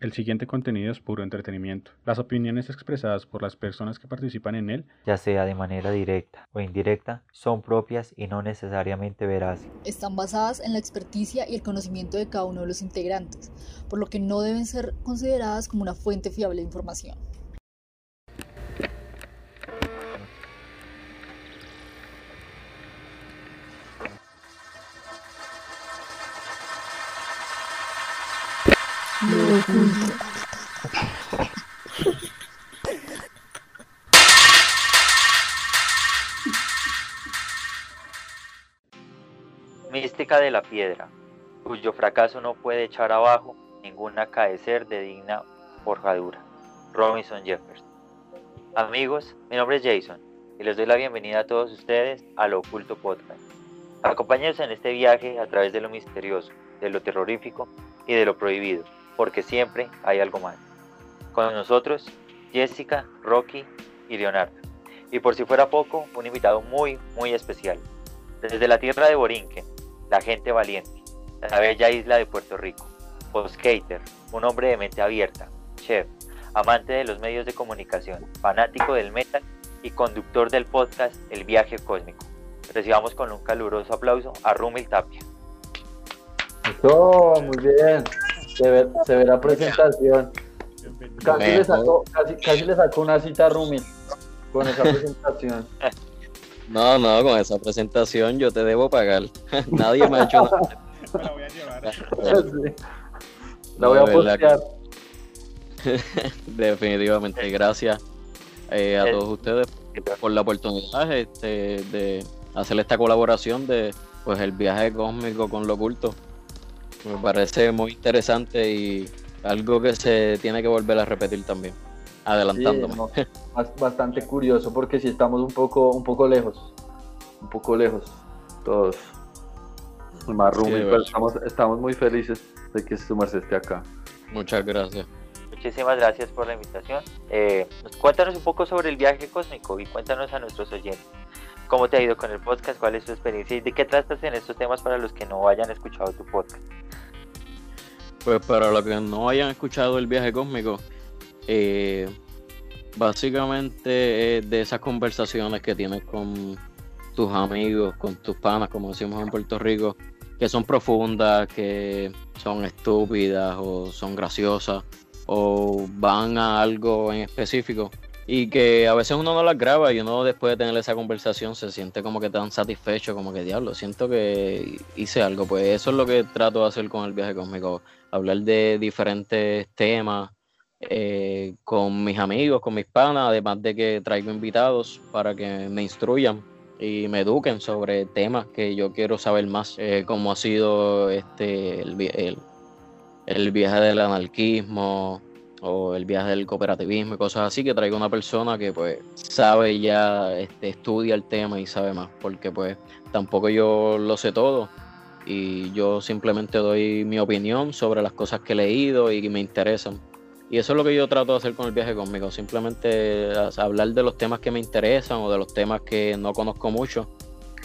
El siguiente contenido es puro entretenimiento. Las opiniones expresadas por las personas que participan en él, ya sea de manera directa o indirecta, son propias y no necesariamente veraces. Están basadas en la experticia y el conocimiento de cada uno de los integrantes, por lo que no deben ser consideradas como una fuente fiable de información. De la piedra, cuyo fracaso no puede echar abajo ningún acaecer de digna forjadura. Robinson Jefferson. Amigos, mi nombre es Jason y les doy la bienvenida a todos ustedes a Lo Oculto Podcast. Acompáñenos en este viaje a través de lo misterioso, de lo terrorífico y de lo prohibido porque siempre hay algo más. Con nosotros, Jessica, Rocky y Leonardo. Y por si fuera poco, un invitado muy, muy especial. Desde la tierra de Borinquen, la gente valiente, la bella isla de Puerto Rico, post-skater, un hombre de mente abierta, chef, amante de los medios de comunicación, fanático del metal y conductor del podcast El Viaje Cósmico. Recibamos con un caluroso aplauso a Rumil Tapia. Eso, muy bien. Se ve, la presentación. Casi le, sacó, casi, le sacó una cita a Rumi con esa presentación. No, no, con esa presentación yo te debo pagar. Nadie me ha hecho nada. la voy a llevar. La voy a postear. Definitivamente, gracias eh, a todos ustedes por la oportunidad este, de hacer esta colaboración de pues el viaje cósmico con lo oculto. Me parece muy interesante y algo que se tiene que volver a repetir también, adelantándome. bastante curioso porque si estamos un poco, un poco lejos, un poco lejos, todos. Más pero estamos, estamos muy felices de que su merced esté acá. Muchas gracias. Muchísimas gracias por la invitación. Eh, cuéntanos un poco sobre el viaje cósmico y cuéntanos a nuestros oyentes ¿Cómo te ha ido con el podcast? ¿Cuál es tu experiencia? ¿Y de qué tratas en estos temas para los que no hayan escuchado tu podcast? Pues para los que no hayan escuchado el viaje cósmico, eh, básicamente de esas conversaciones que tienes con tus amigos, con tus panas, como decimos en Puerto Rico, que son profundas, que son estúpidas o son graciosas o van a algo en específico y que a veces uno no las graba y uno después de tener esa conversación se siente como que tan satisfecho, como que diablo, siento que hice algo. Pues eso es lo que trato de hacer con el viaje cósmico, hablar de diferentes temas eh, con mis amigos, con mis panas, además de que traigo invitados para que me instruyan y me eduquen sobre temas que yo quiero saber más, eh, como ha sido este el, viaje del anarquismo, o el viaje del cooperativismo y cosas así, que traiga una persona que pues sabe ya, este, estudia el tema y sabe más, porque pues tampoco yo lo sé todo y yo simplemente doy mi opinión sobre las cosas que he leído y que me interesan. Y eso es lo que yo trato de hacer con el viaje conmigo, simplemente hablar de los temas que me interesan o de los temas que no conozco mucho.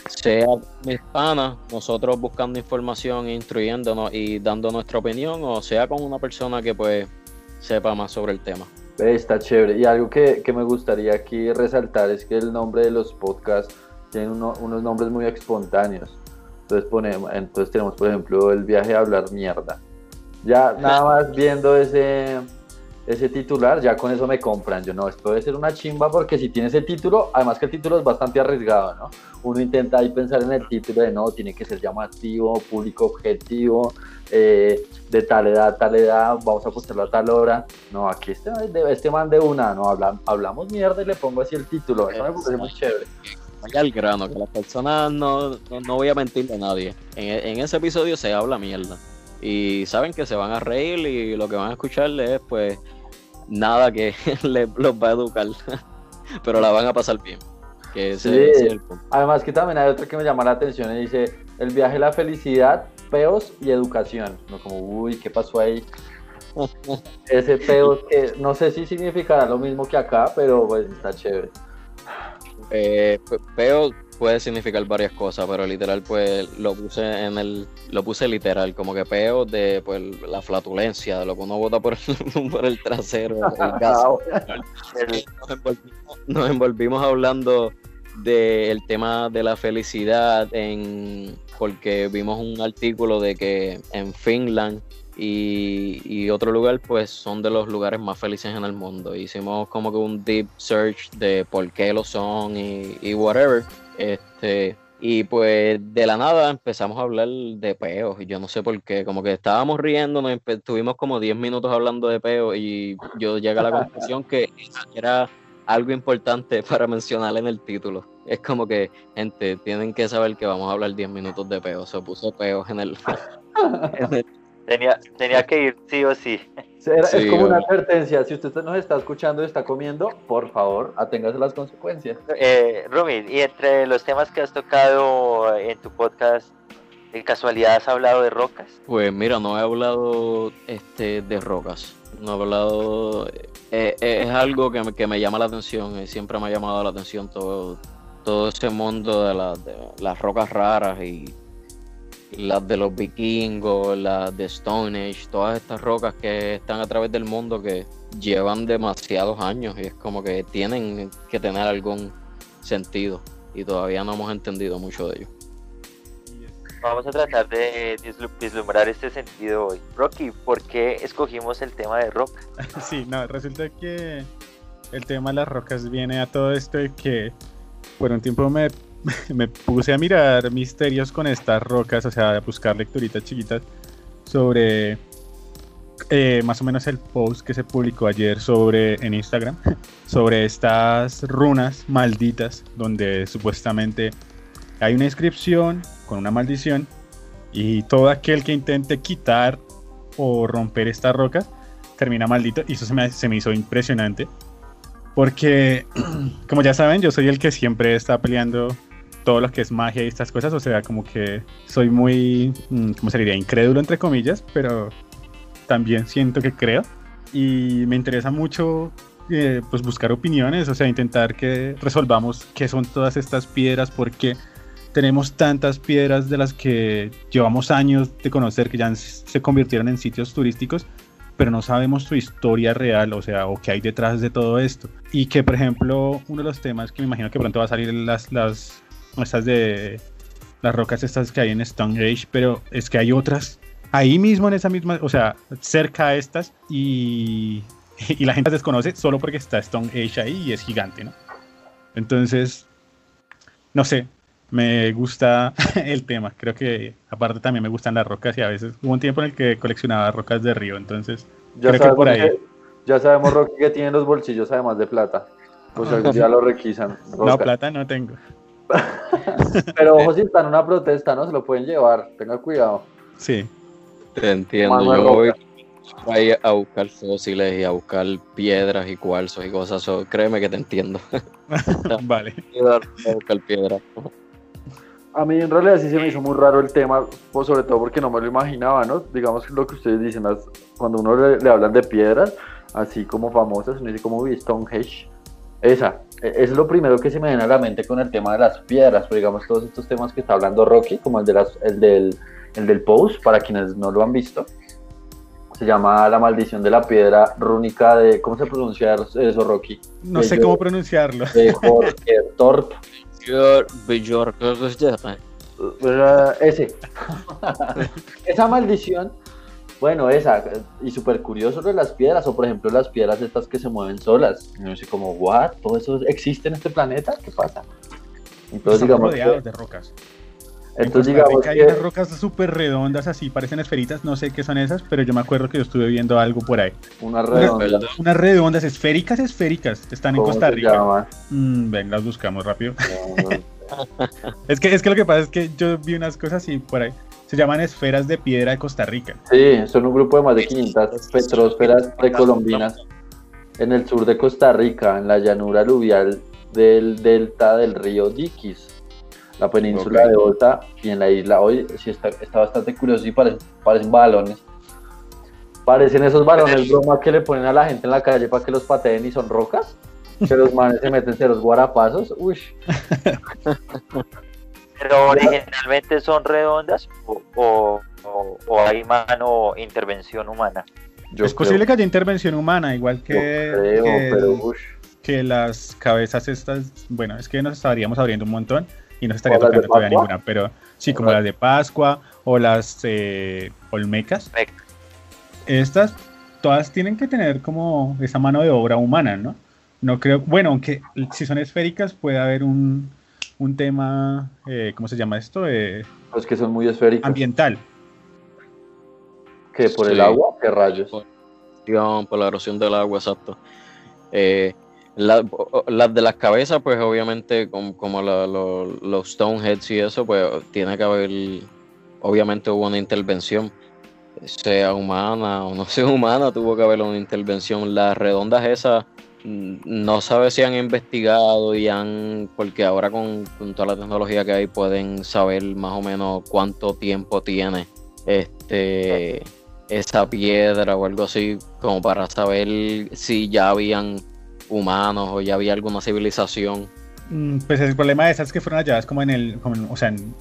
Sea mis panas, nosotros buscando información, instruyéndonos y dando nuestra opinión, o sea con una persona que pues sepa más sobre el tema. Está chévere. Y algo que, me gustaría aquí resaltar es que el nombre de los podcasts tiene unos nombres muy espontáneos. Entonces, ponemos, entonces tenemos, por ejemplo, el viaje a hablar mierda. Ya nada más viendo ese, ese titular, ya con eso me compran. Yo no, esto debe ser una chimba porque si tiene ese título, además que el título es bastante arriesgado, ¿no? Uno intenta ahí pensar en el título de no, tiene que ser llamativo, público objetivo, eh, de tal edad, tal edad, vamos a postearlo a tal hora. No, aquí este, este man de una, no, hablamos mierda y le pongo así el título. Eso me parece muy chévere. Vaya al grano, que las personas no, no, voy a mentirle a nadie. En, en ese episodio se habla mierda y saben que se van a reír y lo que van a escucharle es pues nada que los va a educar, pero la van a pasar bien. Que Además que también hay otra que me llama la atención y dice, el viaje la felicidad, peos y educación. No como, uy, ¿qué pasó ahí? Ese peos que no sé si significará lo mismo que acá, pero pues está chévere. Eh, peos, puede significar varias cosas, pero literal pues lo puse en el, lo puse literal, como que peo de pues la flatulencia, de lo que uno bota por el, por el trasero, el nos, envolvimos, nos envolvimos hablando del tema de la felicidad en porque vimos un artículo de que en Finland y, y, otro lugar pues son de los lugares más felices en el mundo. Hicimos como que un deep search de por qué lo son y, y whatever. Este, y pues de la nada empezamos a hablar de peos y yo no sé por qué, como que estábamos riendo, nos estuvimos como 10 minutos hablando de peos y yo llegué a la conclusión que era algo importante para mencionar en el título. Es como que, gente, tienen que saber que vamos a hablar 10 minutos de peos. Se puso peos en el, en el Tenía, tenía que ir sí o sí. Era, sí es como una advertencia. Si usted nos está escuchando y está comiendo, por favor, aténgase las consecuencias. Eh, Rumi, y entre los temas que has tocado en tu podcast, ¿de casualidad has hablado de rocas? Pues mira, no he hablado este, de rocas. No he hablado. Eh, eh, es algo que me, que me llama la atención. y siempre me ha llamado la atención todo, todo ese mundo de, la, de las rocas raras y las de los vikingos, las de Stone Age, todas estas rocas que están a través del mundo que llevan demasiados años y es como que tienen que tener algún sentido y todavía no hemos entendido mucho de ello. Vamos a tratar de vislumbrar este sentido hoy. Rocky, ¿por qué escogimos el tema de roca? Sí, no, resulta que el tema de las rocas viene a todo esto de que por un tiempo me me puse a mirar misterios con estas rocas, o sea, a buscar lecturitas chiquitas sobre eh, más o menos el post que se publicó ayer sobre en Instagram sobre estas runas malditas donde supuestamente hay una inscripción con una maldición y todo aquel que intente quitar o romper estas rocas termina maldito. Y eso se me, se me hizo impresionante porque como ya saben yo soy el que siempre está peleando todo lo que es magia y estas cosas, o sea, como que soy muy, mm, ¿cómo se diría? Incrédulo, entre comillas, pero también siento que creo. Y me interesa mucho eh, pues buscar opiniones, o sea, intentar que resolvamos qué son todas estas piedras, porque tenemos tantas piedras de las que llevamos años de conocer que ya se convirtieron en sitios turísticos, pero no sabemos su historia real, o sea, o qué hay detrás de todo esto. Y que, por ejemplo, uno de los temas que me imagino que pronto va a salir las, las estas de las rocas estas que hay en Stonehenge, pero es que hay otras ahí mismo en esa misma, o sea, cerca a estas y, y la gente las desconoce solo porque está Stonehenge ahí y es gigante, ¿no? Entonces, no sé, me gusta el tema. Creo que aparte también me gustan las rocas y a veces hubo un tiempo en el que coleccionaba rocas de río, entonces ya creo que por ahí. ya sabemos Rocky que tiene los bolsillos además de plata. Pues ya lo requisan. No, plata no tengo. Pero ojo, si está en una protesta, ¿no? Se lo pueden llevar. Tenga cuidado. Sí. Te entiendo. Yo voy a buscar fósiles y a buscar piedras y cuarzos y cosas. créeme que te entiendo. vale. A buscar piedras. A mí en realidad sí se me hizo muy raro el tema, pues sobre todo porque no me lo imaginaba, ¿no? Digamos que lo que ustedes dicen, cuando uno le, hablan de piedras, así como famosas, uno dice como Stonehenge, esa, e, es lo primero que se me viene a la mente con el tema de las piedras, pues digamos todos estos temas que está hablando Rocky, como el, de las, el, del, el del post, para quienes no lo han visto. Se llama La maldición de la piedra rúnica de, ¿cómo se pronuncia eso, Rocky? No sé cómo pronunciarlo. De Jorge Torp. Ese. Esa maldición bueno, esa, y súper curioso de las piedras, o por ejemplo las piedras estas que se mueven solas. No sé, como, ¿what? ¿Todo eso existe en este planeta? ¿Qué pasa? Entonces, Están digamos. rodeados de rocas. Entonces, digamos. Que hay unas rocas súper redondas, así, parecen esferitas, no sé qué son esas, pero yo me acuerdo que yo estuve viendo algo por ahí. Unas redondas. Unas, redondas, esféricas, esféricas, están en Costa Rica. Mm, ven, las buscamos rápido. es, que, es que lo que pasa es que yo vi unas cosas así por ahí se llaman esferas de piedra de Costa Rica. Sí, son un grupo de más de 500 petrósferas precolombinas en el sur de Costa Rica, en la llanura aluvial del delta del río Diquis, la península de Ota y en la isla. Hoy sí está, está bastante curioso y parecen, parecen balones. Parecen esos balones broma que le ponen a la gente en la calle para que los pateen y son rocas. que los manes se meten ceros guarapazos, uy. Pero originalmente son redondas o, o- o- o hay mano intervención humana. Yo es posible que haya intervención humana, igual que, creo, que pero las cabezas estas, bueno, es que nos estaríamos abriendo un montón y no estaría ¿Como las de tocando todavía ninguna, pero sí, como las de Pascua o las eh, Olmecas. Olmeca. Estas todas tienen que tener como esa mano de obra humana, ¿no? No creo, bueno, aunque si son esféricas puede haber un, un tema, eh, ¿cómo se llama esto? Eh, Los que son muy esféricos. ambiental. que por el agua, qué rayos. erosión, por la erosión del agua, exacto. Eh, la- las de las cabezas, pues obviamente, como, como la- lo- los Stoneheads y eso, pues tiene que haber, obviamente hubo una intervención, sea humana o no sea humana, tuvo que haber una intervención. Las redondas esas, no sabe si han investigado y han, porque ahora con, con toda la tecnología que hay pueden saber más o menos cuánto tiempo tiene este esa piedra o algo así, como para saber si ya habían humanos o ya había alguna civilización. Mm, Pues el problema de esas que fueron halladas como en el, como en- o sea, en-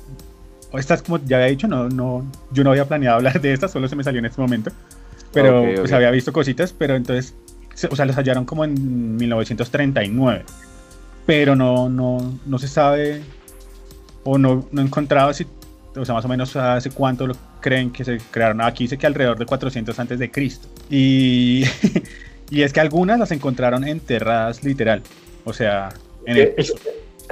estas como ya había dicho, no, no, yo no había planeado hablar de estas, solo se me salió en este momento, pero Ok, pues ok. había visto cositas, pero entonces, o sea, los hallaron como en 1939, pero no, no, no se sabe o no, no encontrado si, o sea, más o menos hace cuánto lo creen que se crearon. Aquí dice que alrededor de 400 antes de Cristo. Y, y es que algunas las encontraron enterradas literal, o sea, en el piso.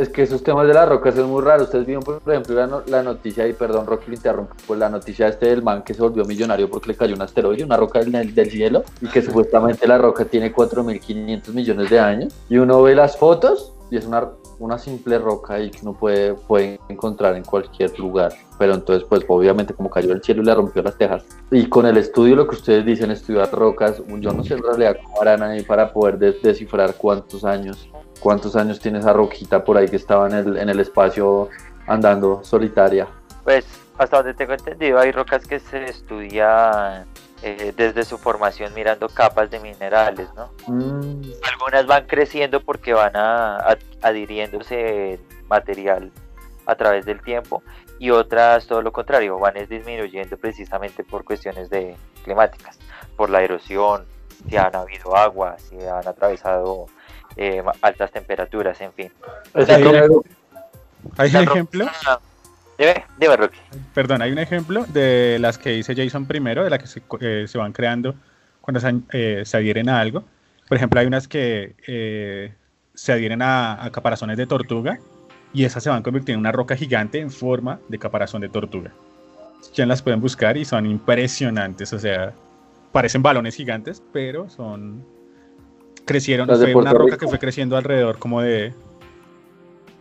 Es que esos temas de las rocas son muy raros. Ustedes vieron, por ejemplo, la, no- la noticia, y perdón, Rocky lo interrumpo, pues la noticia este del man que se volvió millonario porque le cayó un asteroide, una roca del, del cielo, y que supuestamente la roca tiene 4.500 millones de años. Y uno ve las fotos y es una, una simple roca ahí que uno puede, puede encontrar en cualquier lugar. Pero entonces, pues obviamente como cayó del cielo y le rompió las tejas. Y con el estudio, lo que ustedes dicen, estudiar rocas, yo no sé en realidad cómo harán ahí para poder de- descifrar cuántos años cuántos años tiene esa roquita por ahí que estaba en el, en el espacio andando solitaria. Pues hasta donde tengo entendido hay rocas que se estudian eh, desde su formación mirando capas de minerales, ¿no? Mm, Algunas van creciendo porque van a, ad- adhiriéndose material a través del tiempo y otras todo lo contrario, van es disminuyendo precisamente por cuestiones de climáticas, por la erosión, si han habido agua, si han atravesado eh, altas temperaturas, en fin. Hay un ejemplo, Dime, dime, Rocky. perdón, hay un ejemplo de las que dice Jason primero, de las que se, eh, se van creando cuando se, eh, se adhieren a algo. Por ejemplo, hay unas que eh, se adhieren a, a caparazones de tortuga y esas se van convirtiendo en una roca gigante en forma de caparazón de tortuga. Ya las pueden buscar y son impresionantes, o sea, parecen balones gigantes, pero son crecieron, Las de fue una roca Rico. que fue creciendo alrededor como de,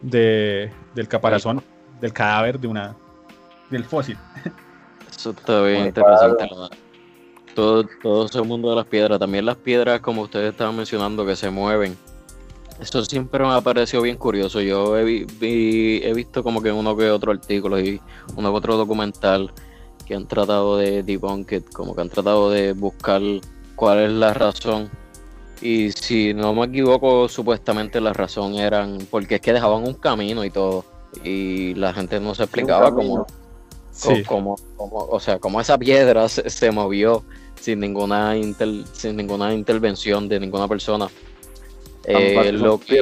de del caparazón, del cadáver de una del fósil. Eso está bien Muy interesante. Todo, todo ese mundo de las piedras, también las piedras como ustedes estaban mencionando que se mueven. Eso siempre me ha parecido bien curioso. Yo he, vi- vi- he visto como que uno que otro artículo y uno que otro documental que han tratado de debunk it, como que han tratado de buscar cuál es la razón. Y si no me equivoco, supuestamente la razón eran porque es que dejaban un camino y todo. Y la gente no se explicaba cómo, Sí. como, como- o sea, como esa piedra se, se movió sin ninguna inter- sin ninguna intervención de ninguna persona. Eh, lo que,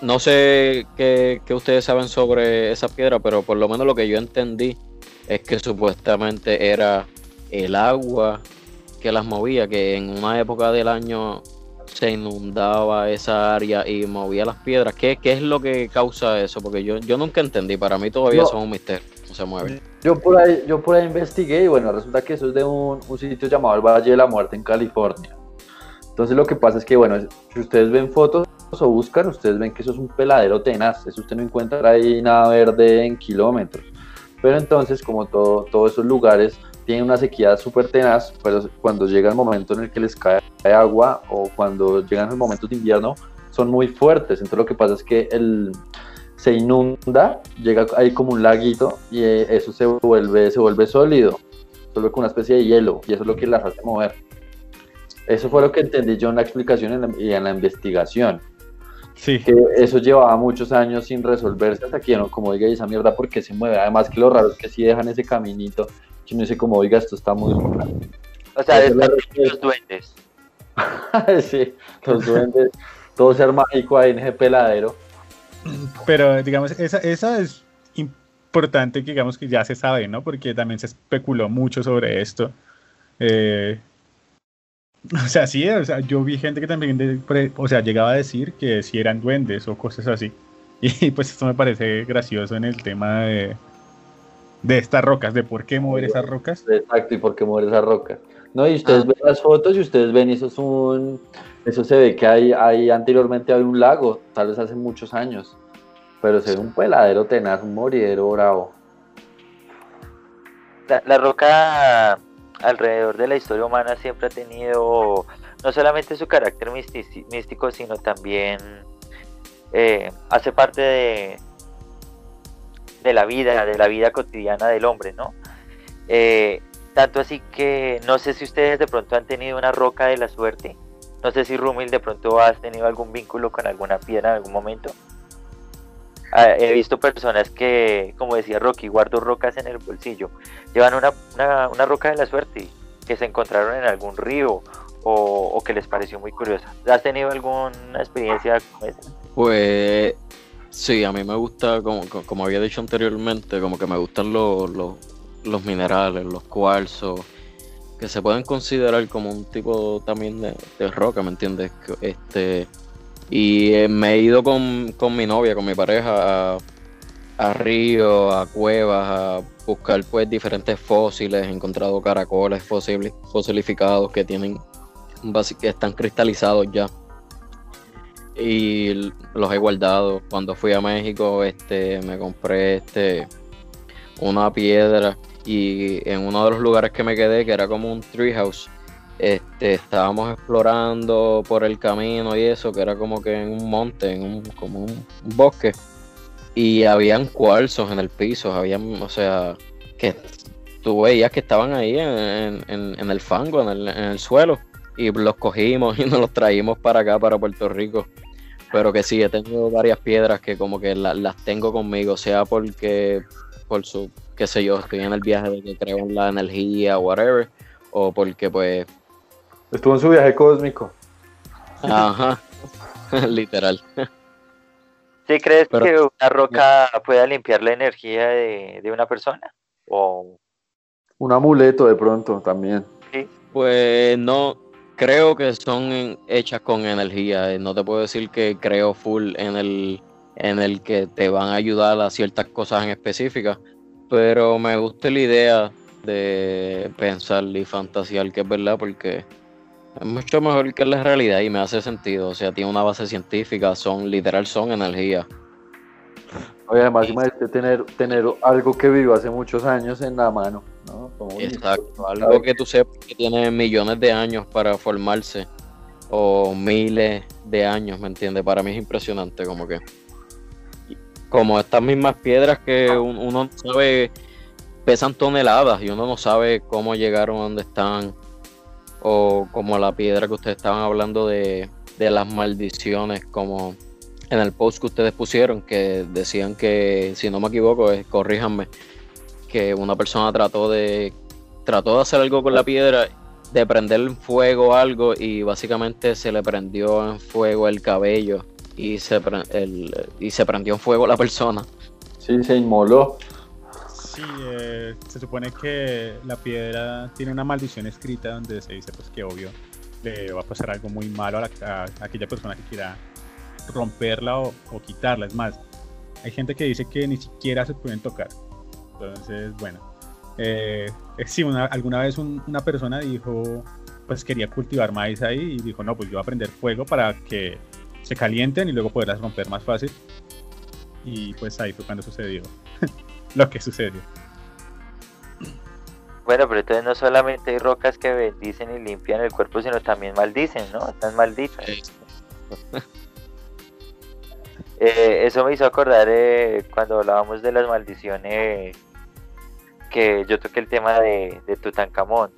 no sé qué, qué ustedes saben sobre esa piedra, pero por lo menos lo que yo entendí es que supuestamente era el agua que las movía, que en una época del año se inundaba esa área y movía las piedras. ¿Qué, qué es lo que causa eso? Porque yo, yo nunca entendí, para mí todavía No. son un misterio, no se mueven. Yo por ahí, yo por ahí investigué y bueno, resulta que eso es de un, un sitio llamado el Valle de la Muerte en California. Entonces lo que pasa es que, bueno, si ustedes ven fotos o buscan, ustedes ven que eso es un peladero tenaz. Eso usted no encuentra ahí nada verde en kilómetros. Pero entonces, como todo, todos esos lugares tienen una sequía súper tenaz, pero cuando llega el momento en el que les cae agua o cuando llegan los momentos de invierno, son muy fuertes. Entonces lo que pasa es que el, se inunda, llega ahí como un laguito y eh, eso se vuelve, se vuelve sólido, se vuelve como una especie de hielo y eso es lo que las hace mover. Eso fue lo que entendí yo en la explicación y en la, investigación. Sí, Que eso llevaba muchos años sin resolverse hasta que no, como diga, ¿y esa mierda porque se mueve. Además que lo raro es que si dejan ese caminito, que uno dice como, oiga, esto está muy raro. O sea, la respuesta. los duendes. sí, los duendes, todo ser mágico ahí en ese peladero. pero digamos, esa, esa es importante que digamos que ya se sabe, ¿no? Porque también se especuló mucho sobre esto. Eh, o sea, sí, o sea, yo vi gente que también, de- pre- o sea, llegaba a decir que si eran duendes o cosas así. Y pues esto me parece gracioso en el tema de, de estas rocas, de por qué mover esas rocas. Exacto, y por qué muere esa roca. No, y ustedes Ah. ven las fotos y ustedes ven, eso es un, eso se ve que hay, hay anteriormente había un lago, tal vez hace muchos años, pero se ve un peladero tenaz, un moridero bravo. La, la roca alrededor de la historia humana siempre ha tenido no solamente su carácter místico, sino también eh, hace parte de, de la vida, de la vida cotidiana del hombre, ¿no? Eh, tanto así que no sé si ustedes de pronto han tenido una roca de la suerte. No sé si Rumil de pronto has tenido algún vínculo con alguna piedra en algún momento. Ah, he visto personas que, como decía Rocky, guardo rocas en el bolsillo. Llevan una, una, roca de la suerte que se encontraron en algún río o, que les pareció muy curiosa. ¿Has tenido alguna experiencia como esa? Pues sí, a mí me gusta, como, co- como había dicho anteriormente, como que me gustan los, los, los minerales, los cuarzos, que se pueden considerar como un tipo también de, de roca, ¿me entiendes? Este, y eh, me he ido con, con mi novia, con mi pareja, a, a ríos, a cuevas, a buscar pues diferentes fósiles, he encontrado caracoles fosilificados que tienen, que están cristalizados ya y los he guardado. Cuando fui a México, este, me compré este una piedra y en uno de los lugares que me quedé, que era como un treehouse, este, estábamos explorando por el camino y eso, que era como que en un monte, en un, como un, bosque, y habían cuarzos en el piso, habían, o sea, que tú veías que estaban ahí en- en- en el fango, en el, en el suelo, y los cogimos y nos los traímos para acá, para Puerto Rico. Pero que sí, he tenido varias piedras que como que la- las tengo conmigo, sea porque, por su, qué sé yo, estoy en el viaje de que creo en la energía, whatever, o porque pues, Estuvo en su viaje cósmico. ajá, literal. ¿Sí crees Pero- que una roca pueda limpiar la energía de, de una persona? O Un amuleto de pronto también. Pues no, creo que son hechas con energía. eh, No te puedo decir que creo full en el, en el que te van a ayudar a ciertas cosas en específicas, pero me gusta la idea de pensar y fantasear que es verdad porque es mucho mejor que la realidad y me hace sentido. O sea, tiene una base científica, son literal, son energía. Oye, además imagínate tener, tener algo que vivió hace muchos años en la mano, Exacto, algo que tú sepas que tiene millones de años para formarse o miles de años, ¿me entiendes? Para mí es impresionante, como que como estas mismas piedras que un- uno no sabe pesan toneladas y uno no sabe cómo llegaron a donde están o como la piedra que ustedes estaban hablando de, de las maldiciones como en el post que ustedes pusieron que decían que si no me equivoco es corríjanme que una persona trató de trató de hacer algo con la piedra de prender en fuego algo y básicamente se le prendió en fuego el cabello y se pre- el- y se prendió en fuego la persona Sí, se inmoló. Sí, eh, se supone que la piedra tiene una maldición escrita donde se dice pues que obvio le va a pasar algo muy malo a, la- a aquella persona que quiera romperla o, o quitarla. Es más, hay gente que dice que ni siquiera se pueden tocar. Entonces, bueno, eh, eh, sí, una- alguna vez un- una persona dijo, pues quería cultivar maíz ahí y dijo, no, pues yo voy a prender fuego para que se calienten y luego poderlas romper más fácil. Y pues ahí fue cuando sucedió lo que sucedió. bueno, pero entonces no solamente hay rocas que bendicen y limpian el cuerpo, sino también maldicen, ¿no? Están malditas. Eh, eso me hizo acordar eh, cuando hablábamos de las maldiciones que yo toqué el tema de, Tutankamón.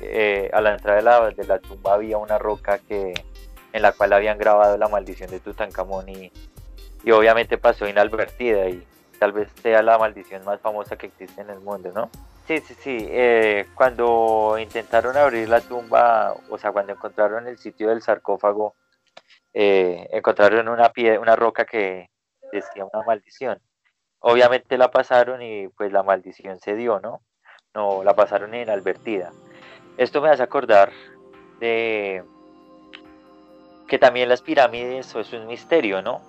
eh, a la entrada de la, de la tumba había una roca que en la cual habían grabado la maldición de Tutankamón y, y obviamente pasó inadvertida y tal vez sea la maldición más famosa que existe en el mundo, ¿no? Sí, sí, sí. eh, cuando intentaron abrir la tumba, o sea, cuando encontraron el sitio del sarcófago, eh, encontraron una, pie una roca que decía una maldición. Obviamente la pasaron y pues la maldición se dio, ¿no? No, la pasaron inadvertida. Esto me hace acordar de que también las pirámides, eso es un misterio, ¿no?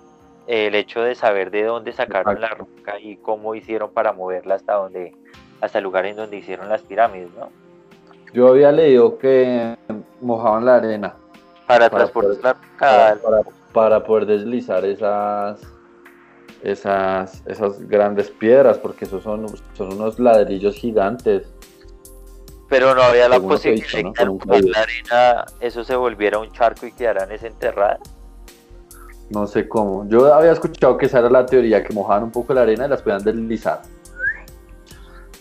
El hecho de saber de dónde sacaron la roca y cómo hicieron para moverla hasta donde, hasta el lugar en donde hicieron las pirámides, ¿no? Yo había leído que mojaban la arena Para, Para transportar para, al- para- para poder deslizar esas, esas, esas grandes piedras, porque esos son, son unos ladrillos gigantes. Pero no había la posibilidad visto, ¿no? de que la arena eso se volviera un charco y quedaran desenterradas. No sé cómo. Yo había escuchado que esa era la teoría, que mojaban un poco la arena y las podían deslizar.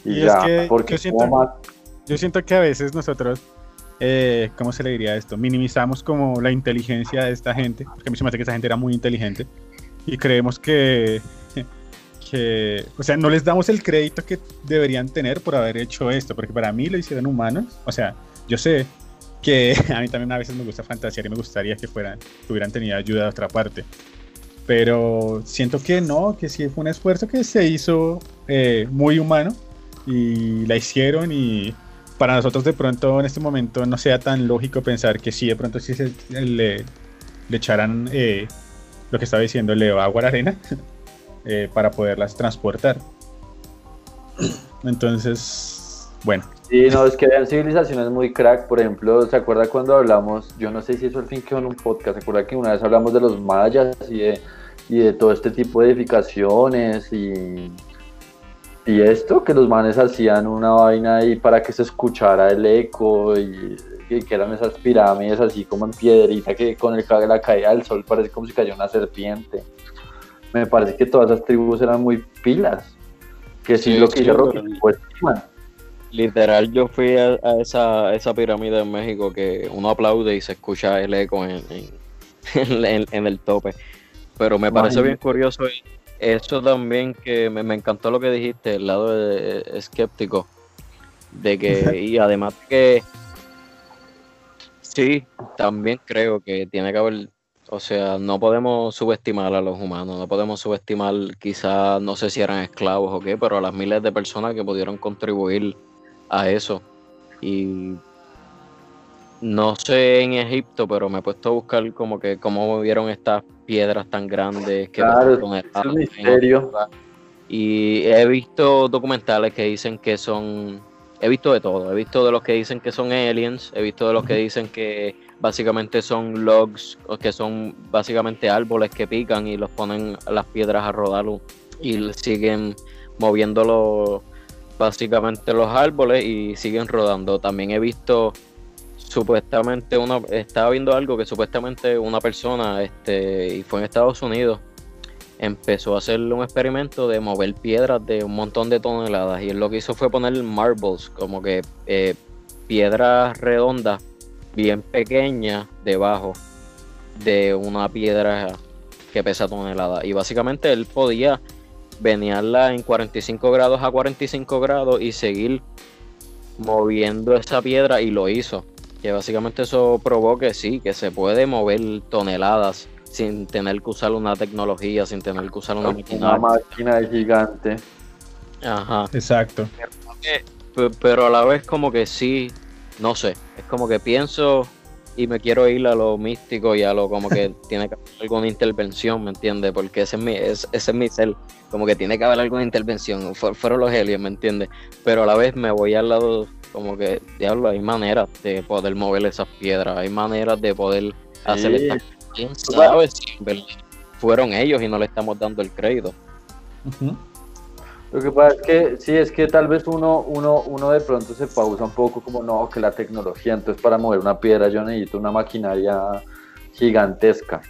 Y, Y es ya, que porque yo siento- como más- Yo siento que a veces nosotros, eh, ¿cómo se le diría esto? Minimizamos como la inteligencia de esta gente, porque a mí se me hace que esta gente era muy inteligente, y creemos que, que, o sea, no les damos el crédito que deberían tener por haber hecho esto, porque para mí lo hicieron humanos, o sea, yo sé que a mí también a veces me gusta fantasear y me gustaría que fueran, que hubieran tenido ayuda de otra parte. Pero siento que no, que sí fue un esfuerzo que se hizo eh, muy humano y la hicieron y para nosotros de pronto en este momento no sea tan lógico pensar que sí, de pronto sí se, le, le echaran eh, lo que estaba diciendo Leo, agua a la arena eh, para poderlas transportar. Entonces, bueno, Sí, no, es que habían civilizaciones muy crack, por ejemplo, ¿se acuerda cuando hablamos? Yo no sé si eso al fin quedó en un podcast, ¿se acuerda que una vez hablamos de los mayas y de, y de todo este tipo de edificaciones y, y esto, que los manes hacían una vaina ahí para que se escuchara el eco y, y que eran esas pirámides así como en piedrita que con el, la caída del sol parece como si cayera una serpiente. Me parece que todas esas tribus eran muy pilas, que sí, Sí, lo que hizo Rocky, pues. Literal, yo fui a, a esa, esa pirámide en México que uno aplaude y se escucha el eco en, en, en- en el tope. Pero me parece bien curioso eso también que me, me encantó lo que dijiste, el lado de- escéptico. De que, y además de que sí, también creo que tiene que haber, o sea, no podemos subestimar a los humanos, no podemos subestimar quizás, no sé si eran esclavos o qué, pero a las miles de personas que pudieron contribuir a eso. Y no sé en Egipto, pero me he puesto a buscar como que cómo movieron estas piedras tan grandes que Claro, es un misterio. Y he visto documentales que dicen que son, he visto de todo, he visto de los que dicen que son aliens, he visto de los que dicen que básicamente son logs, o que son básicamente árboles que pican y los ponen las piedras a rodar y siguen moviéndolo básicamente los árboles y siguen rodando. También he visto supuestamente una estaba viendo algo que supuestamente una persona este y fue en Estados Unidos empezó a hacer un experimento de mover piedras de un montón de toneladas y él lo que hizo fue poner marbles como que eh, piedras redondas bien pequeñas debajo de una piedra que pesa toneladas y básicamente él podía venirla en 45 grados a 45 grados y seguir moviendo esa piedra y lo hizo. Que básicamente eso probó sí, que se puede mover toneladas sin tener que usar una tecnología, sin tener que usar una Una maquinaria. máquina gigante. Ajá. exacto. Pe- Pero a la vez como que sí, no sé, es como que pienso y me quiero ir a lo místico y a lo como que tiene que haber alguna intervención, ¿me entiendes? Porque ese es mi, es- ese es mi ser, como que tiene que haber alguna intervención, Fu- fueron los aliens, ¿me entiendes? Pero a la vez me voy al lado como que, diablo, hay maneras de poder mover esas piedras, hay maneras de poder hacer estas ¿Quién sabe si en verdad fueron ellos y no le estamos dando el crédito? Lo que pasa es que sí, es que tal vez uno, uno, uno de pronto se pausa un poco como no, que la tecnología, entonces para mover una piedra yo necesito una maquinaria gigantesca.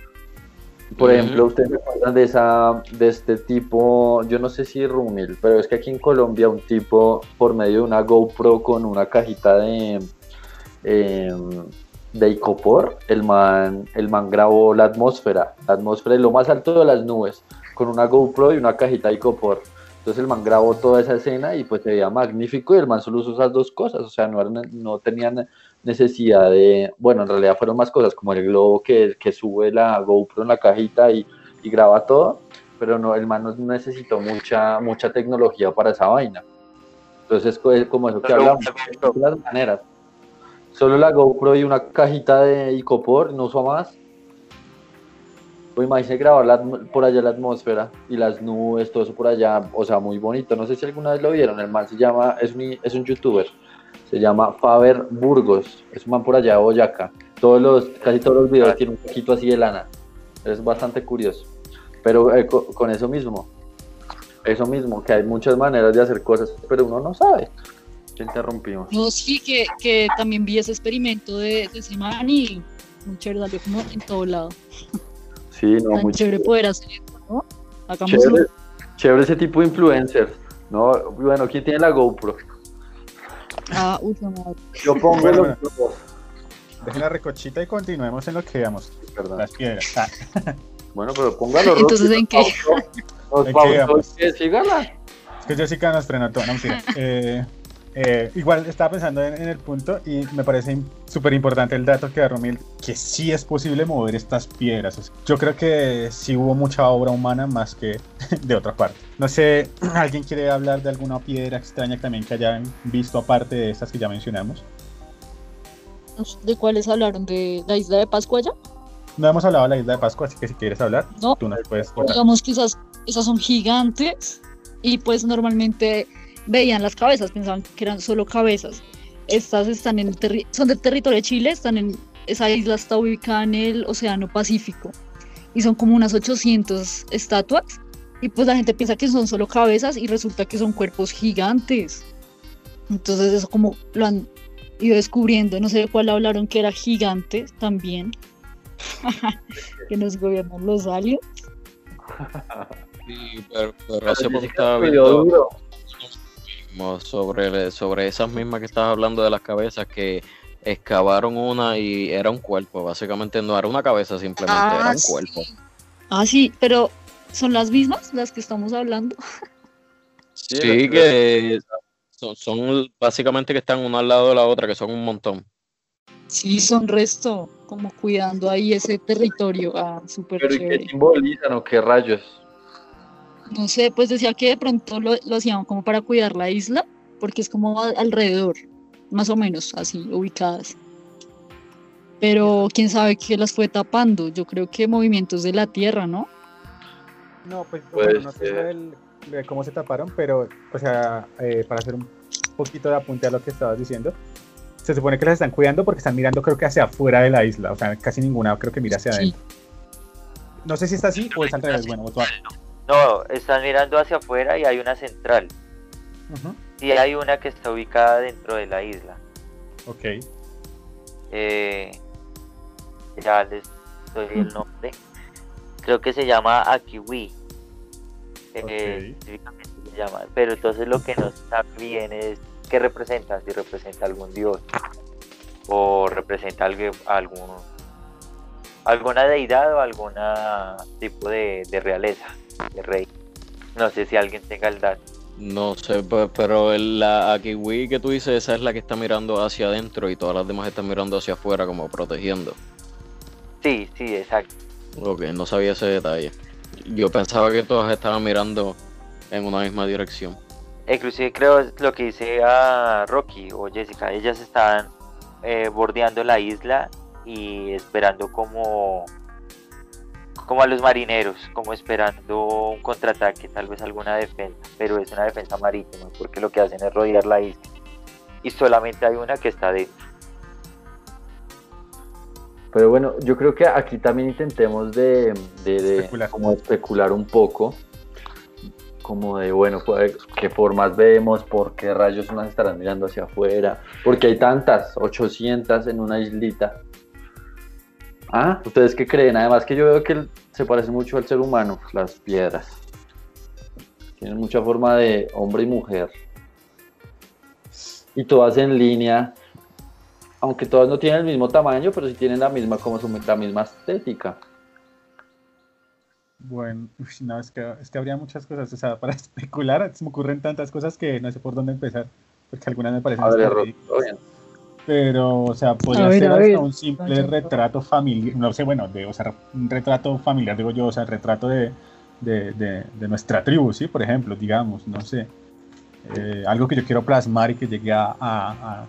Por ejemplo, ustedes me acuerdan de esa, de este tipo, yo no sé si Rumil, pero es que aquí en Colombia un tipo por medio de una GoPro con una cajita de, eh, de Icopor, el man, el man grabó la atmósfera, la atmósfera es lo más alto de las nubes, con una GoPro y una cajita de Icopor. Entonces el man grabó toda esa escena y pues se veía magnífico y el man solo usó esas dos cosas, o sea, no, no tenían necesidad de, bueno, en realidad fueron más cosas como el globo que, que sube la GoPro en la cajita y, y graba todo, pero no, el man no necesitó mucha, mucha tecnología para esa vaina. Entonces es co- es como eso que hablamos, de las maneras. Solo la GoPro y una cajita de Icopor, no usó más. O imagínese grabar la por allá la atmósfera y las nubes, todo eso por allá, o sea, muy bonito. No sé si alguna vez lo vieron, el man se llama, es un, es un youtuber, se llama Faber Burgos, es un man por allá de Boyacá. Todos los, casi todos los videos tienen un poquito así de lana, es bastante curioso. Pero eh, co- con eso mismo, eso mismo, que hay muchas maneras de hacer cosas, pero uno no sabe. Te interrumpimos. No, sí, que, que también vi ese experimento de, de ese man y muy chévere, salió como en todo lado. Sí, no, Tan muy chévere poder hacer esto, ¿no? Chévere, chévere ese tipo de influencers. No, bueno, ¿quién tiene la GoPro? Ah, uy, madre. Yo pongo Bueno, los dos. Dejen la recochita y continuemos en lo que íbamos. Perdón. Las piedras. Ah, Bueno, pero póngalo. Entonces, ¿en qué? Nos ¿En qué es que Jessica nos frenó todo. No, mentira. Eh, eh, igual estaba pensando en, en el punto y me parece súper importante el dato que da Romil, que sí es posible mover estas piedras. O sea, yo creo que sí hubo mucha obra humana más que de otra parte. No sé, ¿alguien quiere hablar de alguna piedra extraña también que hayan visto aparte de estas que ya mencionamos? ¿De cuáles hablaron? ¿De la isla de Pascua ya? No hemos hablado de la isla de Pascua, así que si quieres hablar, No. tú nos puedes contar. Digamos que esas, esas son gigantes y pues normalmente veían las cabezas, pensaban que eran solo cabezas. Estas están en son del territorio de Chile, están en esa isla está ubicada en el Océano Pacífico y son como unas 800 estatuas y pues la gente piensa que son solo cabezas y resulta que son cuerpos gigantes. Entonces eso como lo han ido descubriendo, no sé de cuál hablaron que era gigante también. que nos gobiernan los aliens. Sí, pero, pero hace poco estaba viendo duro. Mismo sobre, sobre esas mismas que estabas hablando de las cabezas que excavaron una y era un cuerpo, básicamente no era una cabeza simplemente, era un sí. cuerpo. Ah, sí, pero ¿son las mismas las que estamos hablando? Sí, que son, son básicamente que están una al lado de la otra, que son un montón. Sí, son resto, como cuidando ahí ese territorio. Ah, súper Pero ¿y qué chévere. simbolizan o qué rayos? No sé, pues decía que de pronto lo, lo hacían como para cuidar la isla, porque es como a- alrededor, más o menos así, ubicadas. Pero quién sabe qué las fue tapando. Yo creo que movimientos de la tierra, ¿no? No, pues bueno, no sé del- de cómo se taparon, pero, o sea, eh, para hacer un poquito de apunte a lo que estabas diciendo, se supone que las están cuidando porque están mirando creo que hacia afuera de la isla, o sea, casi ninguna creo que mira hacia Sí. adentro. No sé si está así o es al revés, bueno, o tú- No, están mirando hacia afuera y hay una central. Sí hay una que está ubicada dentro de la isla. Ok, Eh, ya les doy el nombre. Creo que se llama Akiwi. Eh, Ok. específicamente se llama. Pero entonces lo que no sabe bien es qué representa, si representa algún dios o representa algo, algún alguna deidad o alguna tipo de, de realeza, de rey. No sé si alguien tenga el dato. No sé, pe- pero el- la Akiwi que tú dices, esa es la que está mirando hacia adentro y todas las demás están mirando hacia afuera como protegiendo. Sí, sí, exacto. Ok, no sabía ese detalle. Yo pensaba que todas estaban mirando en una misma dirección. Inclusive creo lo que dice a Rocky o Jessica, ellas estaban eh, bordeando la isla y esperando como como a los marineros, como esperando un contraataque, tal vez alguna defensa, pero es una defensa marítima porque lo que hacen es rodear la isla y solamente hay una que está dentro. Pero bueno, yo creo que aquí también intentemos de, de- de Especular. como especular un poco, como de, bueno, pues, qué formas vemos, por qué rayos unas estarán mirando hacia afuera, porque hay tantas, 800 en una islita. Ah, ¿ustedes qué creen? Además que yo veo que se parece mucho al ser humano, las piedras. Tienen mucha forma de hombre y mujer. Y todas en línea. aunque todas no tienen el mismo tamaño, pero sí tienen la misma, como su, la misma estética. Bueno, no, es que, es que habría muchas cosas, o sea, para especular se me ocurren tantas cosas que no sé por dónde empezar, porque algunas me parecen A ver, Pero, o sea, podría ver, ser hasta un simple retrato familiar, no sé, bueno, de, o sea, un retrato familiar, digo yo, o sea, retrato de, de, de- de nuestra tribu, ¿sí? Por ejemplo, digamos, no sé, eh, algo que yo quiero plasmar y que llegue a, a,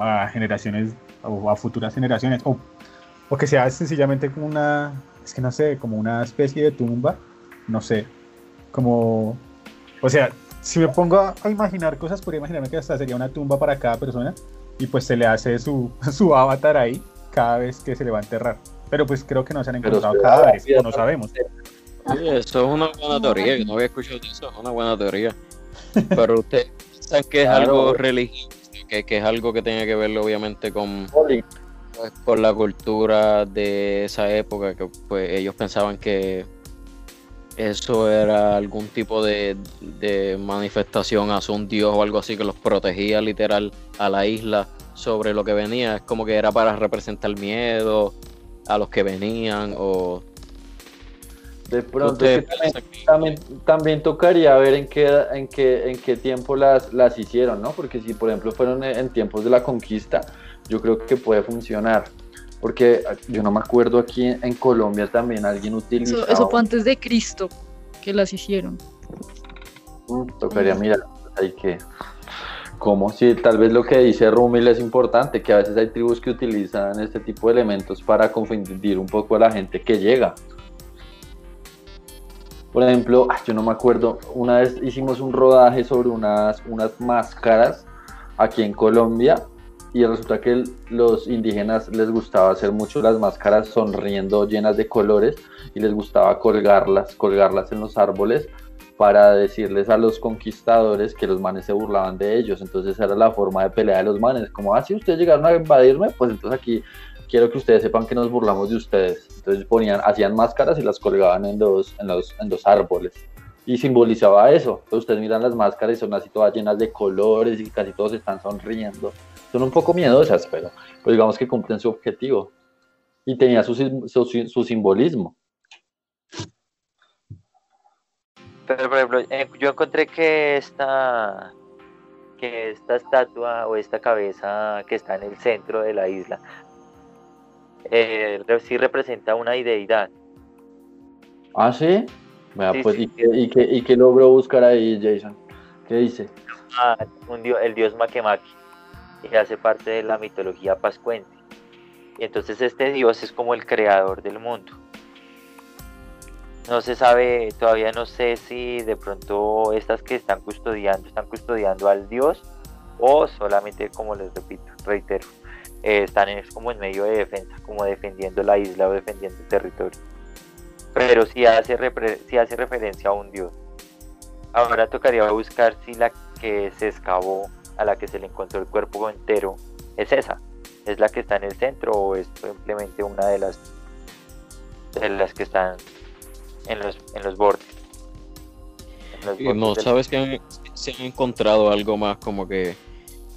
a- a generaciones o a futuras generaciones, o, o que sea sencillamente como una, es que no sé, como una especie de tumba, no sé, como, o sea, si me pongo a imaginar cosas, podría imaginarme que hasta sería una tumba para cada persona y pues se le hace su, su avatar ahí cada vez que se le va a enterrar. Pero pues creo que no se han Pero encontrado se- cadáveres, o no sabemos. Sí, eso es una buena teoría, que no había escuchado eso, es una buena teoría. Pero usted piensa que es algo religioso, que, que es algo que tiene que ver obviamente con, pues, con la cultura de esa época, que pues ellos pensaban que eso era algún tipo de, de manifestación hacia un dios o algo así que los protegía literal a la isla sobre lo que venía. Es como que era para representar miedo a los que venían o... De pronto ¿Usted es que también, también, tocaría ver en qué, en qué, en qué tiempo las, las hicieron, ¿no? Porque si por ejemplo fueron en tiempos de la conquista, yo creo que puede funcionar. Porque yo no me acuerdo aquí en, Colombia también alguien utilizaba. Eso, eso fue antes de Cristo que las hicieron. Mm, tocaría mirar ahí que como si tal vez lo que dice Rumil es importante, que a veces hay tribus que utilizan este tipo de elementos para confundir un poco a la gente que llega. Por ejemplo, yo no me acuerdo, una vez hicimos un rodaje sobre unas, unas máscaras aquí en Colombia y resulta que los indígenas les gustaba hacer mucho las máscaras sonriendo llenas de colores y les gustaba colgarlas, colgarlas en los árboles para decirles a los conquistadores que los manes se burlaban de ellos. Entonces era la forma de pelea de los manes, como, ah, si ustedes llegaron a invadirme, pues entonces aquí quiero que ustedes sepan que nos burlamos de ustedes. Entonces ponían, hacían máscaras y las colgaban en los, en los, en los árboles. Y simbolizaba eso. Entonces ustedes miran las máscaras y son así todas llenas de colores y casi todos están sonriendo. Son un poco miedosas, pero, pero digamos que cumplen su objetivo. Y tenía su, su, su simbolismo. Pero, por ejemplo, eh, yo encontré que esta, que esta estatua o esta cabeza que está en el centro de la isla eh, sí representa una deidad. ¿Ah, sí? Pues, sí, ¿y, qué, y, qué, ¿y qué logró buscar ahí, Jason? ¿Qué dice? Ah, un dio- el dios Makemaki, y hace parte de la mitología pascuente. Y entonces este dios es como el creador del mundo. No se sabe, todavía no sé si de pronto estas que están custodiando, están custodiando al dios o solamente, como les repito, reitero, eh, están en- como en medio de defensa, como defendiendo la isla o defendiendo el territorio. Pero sí hace, sí hace referencia a un dios. Ahora tocaría buscar si la que se excavó, a la que se le encontró el cuerpo entero, es esa. ¿Es la que está en el centro o es simplemente una de las de las que están en los, en los bordes? En los Y bordes no del- sabes que han, si han encontrado algo más como que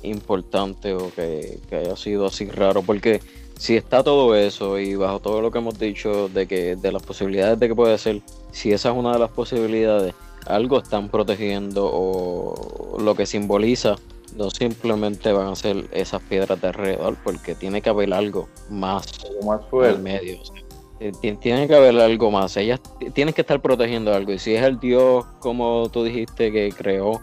importante o que, que haya sido así raro, porque si está todo eso y bajo todo lo que hemos dicho de que de las posibilidades de que puede ser, si esa es una de las posibilidades, algo están protegiendo o lo que simboliza, no simplemente van a ser esas piedras de alrededor, porque tiene que haber algo más Algo más en medio. o sea, eh, ti- tiene que haber algo más. Ellas tienen que estar protegiendo algo. Y si es el Dios, como tú dijiste, que creó,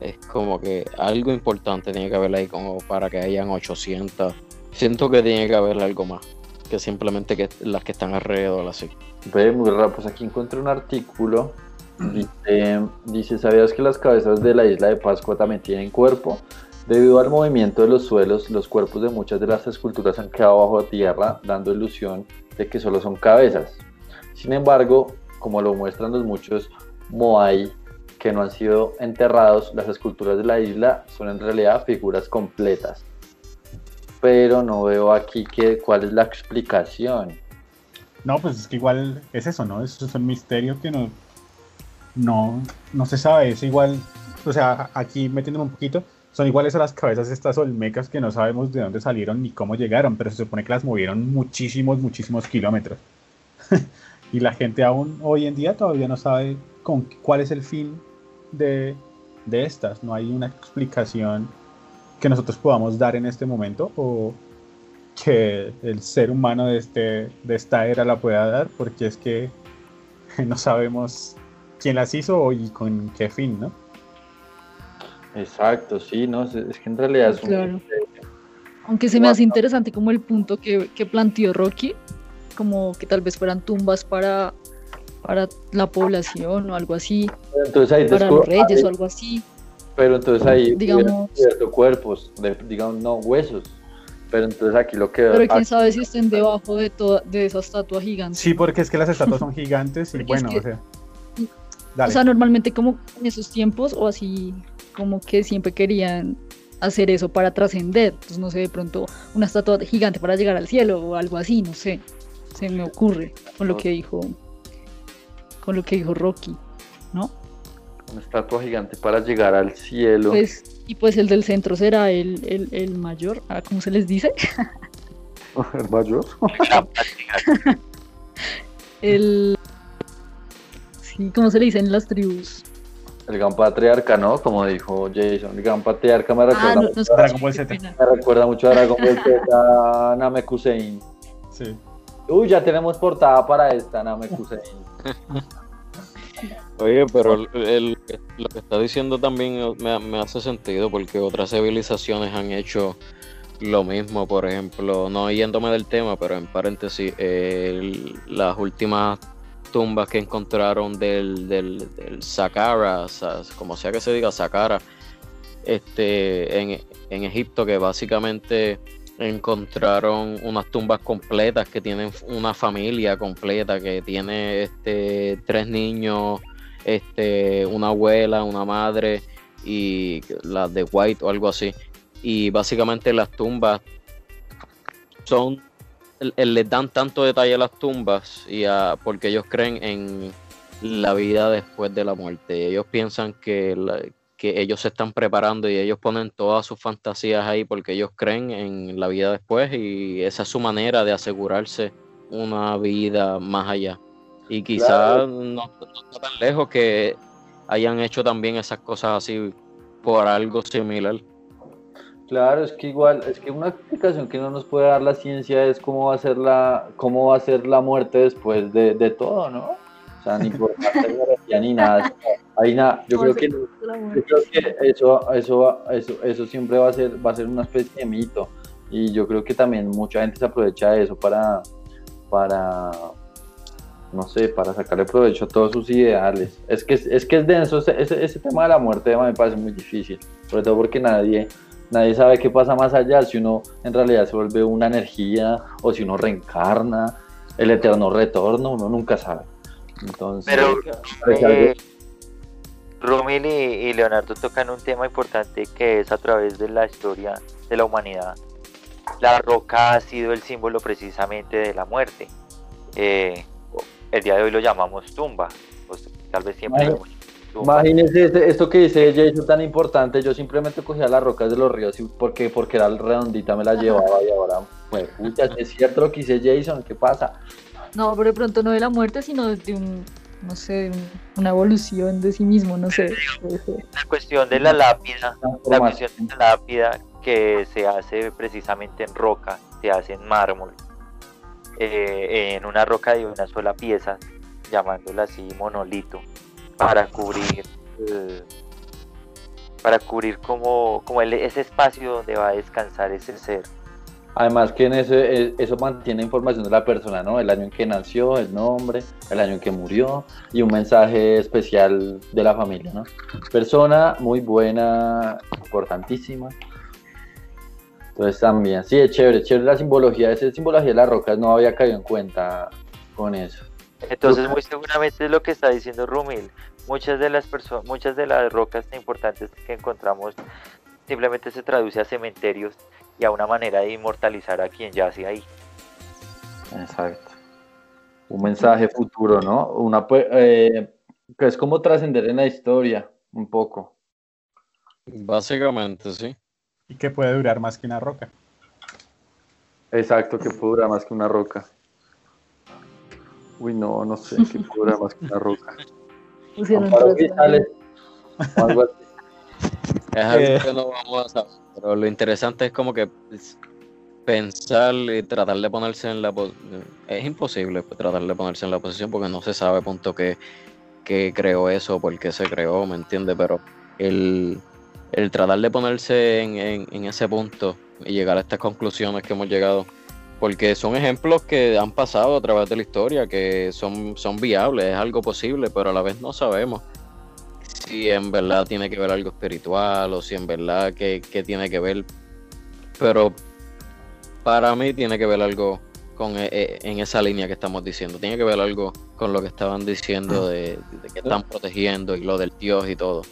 es como que algo importante tiene que haber ahí, como para que hayan 800. Siento que tiene que haber algo más que simplemente que las que están alrededor así. Ve, muy raro. Pues aquí encontré un artículo. Dice, dice, ¿sabías que las cabezas de la isla de Pascua también tienen cuerpo? Debido al movimiento de los suelos, los cuerpos de muchas de las esculturas han quedado bajo tierra, dando ilusión de que solo son cabezas. Sin embargo, como lo muestran los muchos Moai que no han sido enterrados, las esculturas de la isla son en realidad figuras completas. Pero no veo aquí que, cuál es la explicación. No, pues es que igual es eso, ¿no? Eso es un misterio que no, no, no se sabe. Es igual, o sea, aquí metiéndome un poquito, son iguales a las cabezas estas olmecas que no sabemos de dónde salieron ni cómo llegaron, pero se supone que las movieron muchísimos, muchísimos kilómetros. y la gente aún hoy en día todavía no sabe cuál es el fin de, de estas. No hay una explicación que nosotros podamos dar en este momento o que el ser humano de, este, de esta era la pueda dar, porque es que no sabemos quién las hizo y con qué fin, ¿no? Exacto, sí, no, es que en realidad es un... Claro. Aunque se me hace interesante como el punto que, que planteó Rocky, como que tal vez fueran tumbas para, para la población o algo así, Entonces ahí para los reyes ahí- o algo así. Pero entonces ahí Digamos- cuerpos, de- digamos, no huesos. Pero entonces aquí lo que... Pero quién aquí- sabe si estén debajo de toda de esa estatua gigante. Sí, porque es que las estatuas son gigantes y Porque es bueno, que- o sea... O sea, normalmente como en esos tiempos o así, como que siempre querían hacer eso para trascender. Entonces, no sé, de pronto una estatua gigante para llegar al cielo o algo así, no sé. Se me ocurre con lo que dijo, con lo que dijo Rocky, ¿no? Una estatua gigante para llegar al cielo. Pues, y pues el del centro será el, el, el mayor, ¿cómo se les dice? ¿El mayor? El... Sí, ¿cómo se le dicen las tribus? El gran patriarca, ¿no? Como dijo Jason. El gran patriarca me recuerda, Ah, no, mucho, no es Dragon Ball Z. me recuerda mucho a Dragon Ball Z, Namekusein. Sí. Uy, ya tenemos portada para esta, Namekusein. Oye, pero el- el- lo que está diciendo también me, me hace sentido porque otras civilizaciones han hecho lo mismo, por ejemplo, no yéndome del tema, pero en paréntesis, el- las últimas tumbas que encontraron del, del, como sea que se diga Saqqara, este, en, en Egipto, que básicamente encontraron unas tumbas completas que tienen una familia completa, que tiene este, tres niños, este, una abuela, una madre y las de White o algo así. Y básicamente las tumbas son, les dan tanto detalle a las tumbas y a- porque ellos creen en la vida después de la muerte. Ellos piensan que, la- que ellos se están preparando y ellos ponen todas sus fantasías ahí porque ellos creen en la vida después y esa es su manera de asegurarse una vida más allá. Y quizás Claro. no, no está tan lejos que hayan hecho también esas cosas así por algo similar. Claro, es que igual, es que una explicación que no nos puede dar la ciencia es cómo va a ser la, cómo va a ser la muerte después de, de todo, ¿no? O sea, ni por tecnología ni nada. Ahí nada, yo creo que Yo creo que eso, eso, eso, eso siempre va a ser, va a ser una especie de mito. Y yo creo que también mucha gente se aprovecha de eso para, para, no sé, para sacarle provecho a todos sus ideales. Es que es, que es denso, ese, ese tema de la muerte me parece muy difícil, sobre todo porque nadie, nadie sabe qué pasa más allá, si uno en realidad se vuelve una energía o si uno reencarna, el eterno retorno, uno nunca sabe. Entonces, Pero eh, Rumil y, y Leonardo tocan un tema importante que es a través de la historia de la humanidad. La roca ha sido el símbolo precisamente de la muerte. Eh, el día de hoy lo llamamos tumba. pues, tal vez siempre lo tumba. Imagínense este- esto que dice Jason tan importante, yo simplemente cogía las rocas de los ríos y porque, porque era redondita me la llevaba y ahora, pues pucha, es cierto lo que dice Jason, ¿qué pasa? No, pero de pronto no de la muerte, sino de un, no sé, de un- una evolución de sí mismo, no sé. La cuestión de la lápida, la cuestión de la lápida que se hace precisamente en roca, se hace en mármol, eh, en una roca de una sola pieza, llamándola así monolito, para cubrir, eh, para cubrir como, como ese espacio donde va a descansar ese ser. Además que en ese, eh, eso mantiene información de la persona, ¿no? El año en que nació, el nombre, el año en que murió y un mensaje especial de la familia, ¿no? Persona muy buena, importantísima. Entonces también, sí, es chévere, chévere la simbología, esa simbología de las rocas no había caído en cuenta con eso. Entonces muy seguramente es lo que está diciendo Rumil. Muchas de las personas, muchas de las rocas importantes que encontramos simplemente se traduce a cementerios y a una manera de inmortalizar a quien yace ahí. Exacto. Un mensaje futuro, ¿no? Una, pues, eh, que es como trascender en la historia, un poco. Básicamente, sí. Y que puede durar más que una roca. Exacto, que puede durar más que una roca. Uy, no, no sé, puede durar más que una roca. Pusieron algo así. Es algo Eh. que no vamos a saber. Pero lo interesante es como que pues, pensar y tratar de ponerse en la es imposible tratar de ponerse en la posición porque no se sabe punto que, que creó eso, por qué se creó, ¿me entiendes? Pero el, el tratar de ponerse en, en- en ese punto y llegar a estas conclusiones que hemos llegado, porque son ejemplos que han pasado a través de la historia, que son, son viables, es algo posible, pero a la vez no sabemos si en verdad tiene que ver algo espiritual o si en verdad que, que tiene que ver. Pero para mí tiene que ver algo con e- en esa línea que estamos diciendo. Tiene que ver algo con lo que estaban diciendo de, de que están protegiendo y lo del Dios y todo.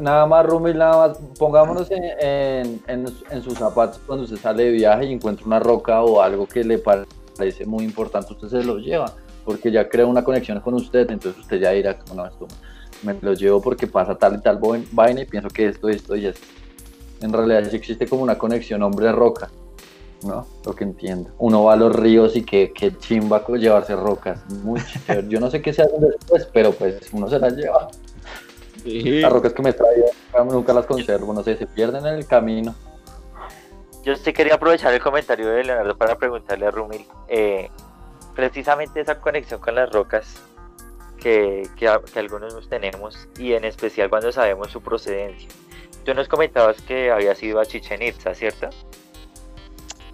Nada más, Rumil, nada más, pongámonos en, en, en- sus zapatos cuando usted sale de viaje y encuentra una roca o algo que le parece muy importante, usted se lo lleva, porque ya crea una conexión con usted, entonces usted ya dirá, no, esto me lo llevo porque pasa tal y tal vaina y pienso que esto, esto y esto. En realidad sí existe como una conexión hombre-roca, ¿no? Lo que entiendo. Uno va a los ríos y que, que chimba llevarse rocas, muy chévere. Yo no sé qué se hacen después, pero pues uno se las lleva. Las rocas que me traía nunca las conservo, no sé, se pierden en el camino. Yo sí quería aprovechar el comentario de Leonardo para preguntarle a Rumil eh, precisamente esa conexión con las rocas que, que, a- que algunos nos tenemos y en especial cuando sabemos su procedencia. Tú nos comentabas que había sido a Chichen Itza, ¿cierto?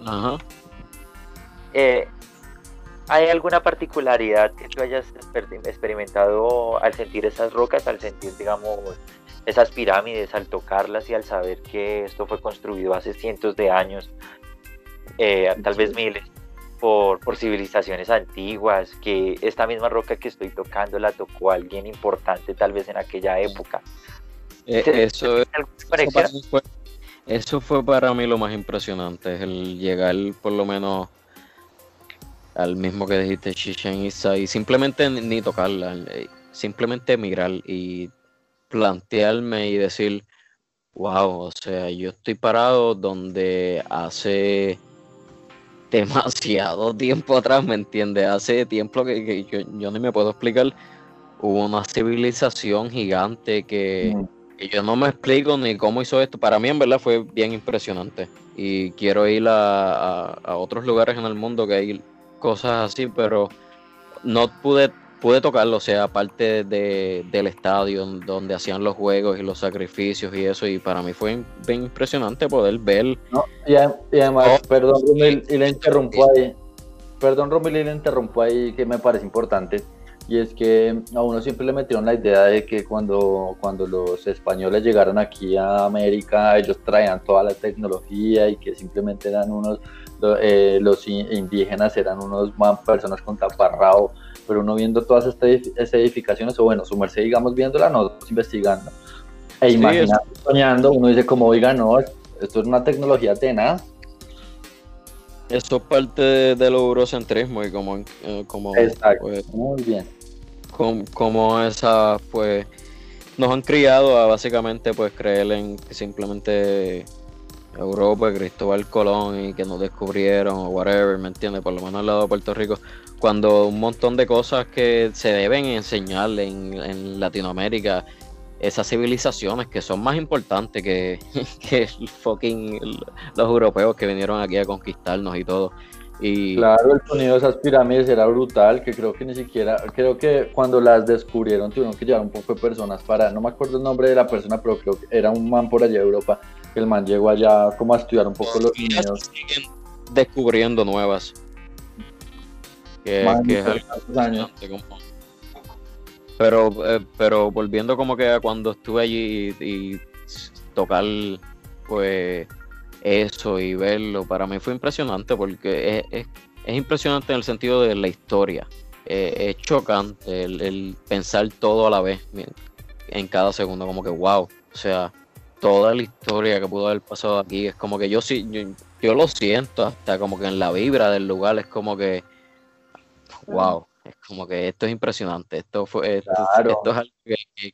Ajá. Eh, ¿Hay alguna particularidad que tú hayas exper- experimentado al sentir esas rocas, al sentir, digamos, esas pirámides, al tocarlas y al saber que esto fue construido hace cientos de años, eh, tal vez miles, por, por civilizaciones antiguas, que esta misma roca que estoy tocando la tocó alguien importante tal vez en aquella época? Eh, ¿Te- eso, fue, eso fue para mí lo más impresionante, es el llegar por lo menos al mismo que dijiste, Chichen Itza, y simplemente ni, tocarla, eh, simplemente mirar y plantearme y decir, wow, o sea, yo estoy parado donde hace demasiado tiempo atrás, ¿me entiendes? Hace tiempo que, que yo, yo ni me puedo explicar, hubo una civilización gigante que que yo no me explico ni cómo hizo esto. Para mí, en verdad, fue bien impresionante. Y quiero ir a, a- a otros lugares en el mundo que hay cosas así, pero no pude, pude tocarlo. O sea, aparte de, del estadio donde hacían los juegos y los sacrificios y eso. Y para mí fue bien impresionante poder ver. ¿no? Y, además, Oh. perdón, Romil, y le interrumpo ahí. Perdón, Romil, y le interrumpo ahí que me parece importante. Y es que a uno siempre le metieron la idea de que cuando, cuando los españoles llegaron aquí a América, ellos traían toda la tecnología y que simplemente eran unos, eh, los in- indígenas eran unos man- personas con taparrabo. Pero uno viendo todas estas edif- estas edificaciones, o bueno, su merced, digamos, viéndola, nosotros investigando, e Sí, imaginando, soñando, uno dice como, oiga, no, esto es una tecnología tenaz. Eso es parte de- del eurocentrismo y como, eh, como Exacto. pues, Muy bien. com- como esa pues nos han criado a básicamente pues creer en que simplemente Europa, Cristóbal Colón y que nos descubrieron o whatever, ¿me entiendes? Por lo menos al lado de Puerto Rico, cuando un montón de cosas que se deben enseñar en, en Latinoamérica, esas civilizaciones que son más importantes que, que fucking los europeos que vinieron aquí a conquistarnos y todo. Y Claro, el sonido de esas pirámides era brutal, que creo que ni siquiera, creo que cuando las descubrieron tuvieron que llevar un poco de personas para, no me acuerdo el nombre de la persona, pero creo que era un man por allá de Europa, el man llegó allá como a estudiar un poco los siguen descubriendo nuevas. Que, que es algo años. como- Pero, eh, pero volviendo como que a cuando estuve allí y, y tocar pues eso y verlo, para mí fue impresionante porque es, es- es impresionante en el sentido de la historia. Eh, es chocante el, el pensar todo a la vez en cada segundo, como que wow. O sea, toda la historia que pudo haber pasado aquí es como que yo sí, yo, yo lo siento hasta como que en la vibra del lugar es como que wow, es como que esto es impresionante, esto fue esto, Claro. esto es algo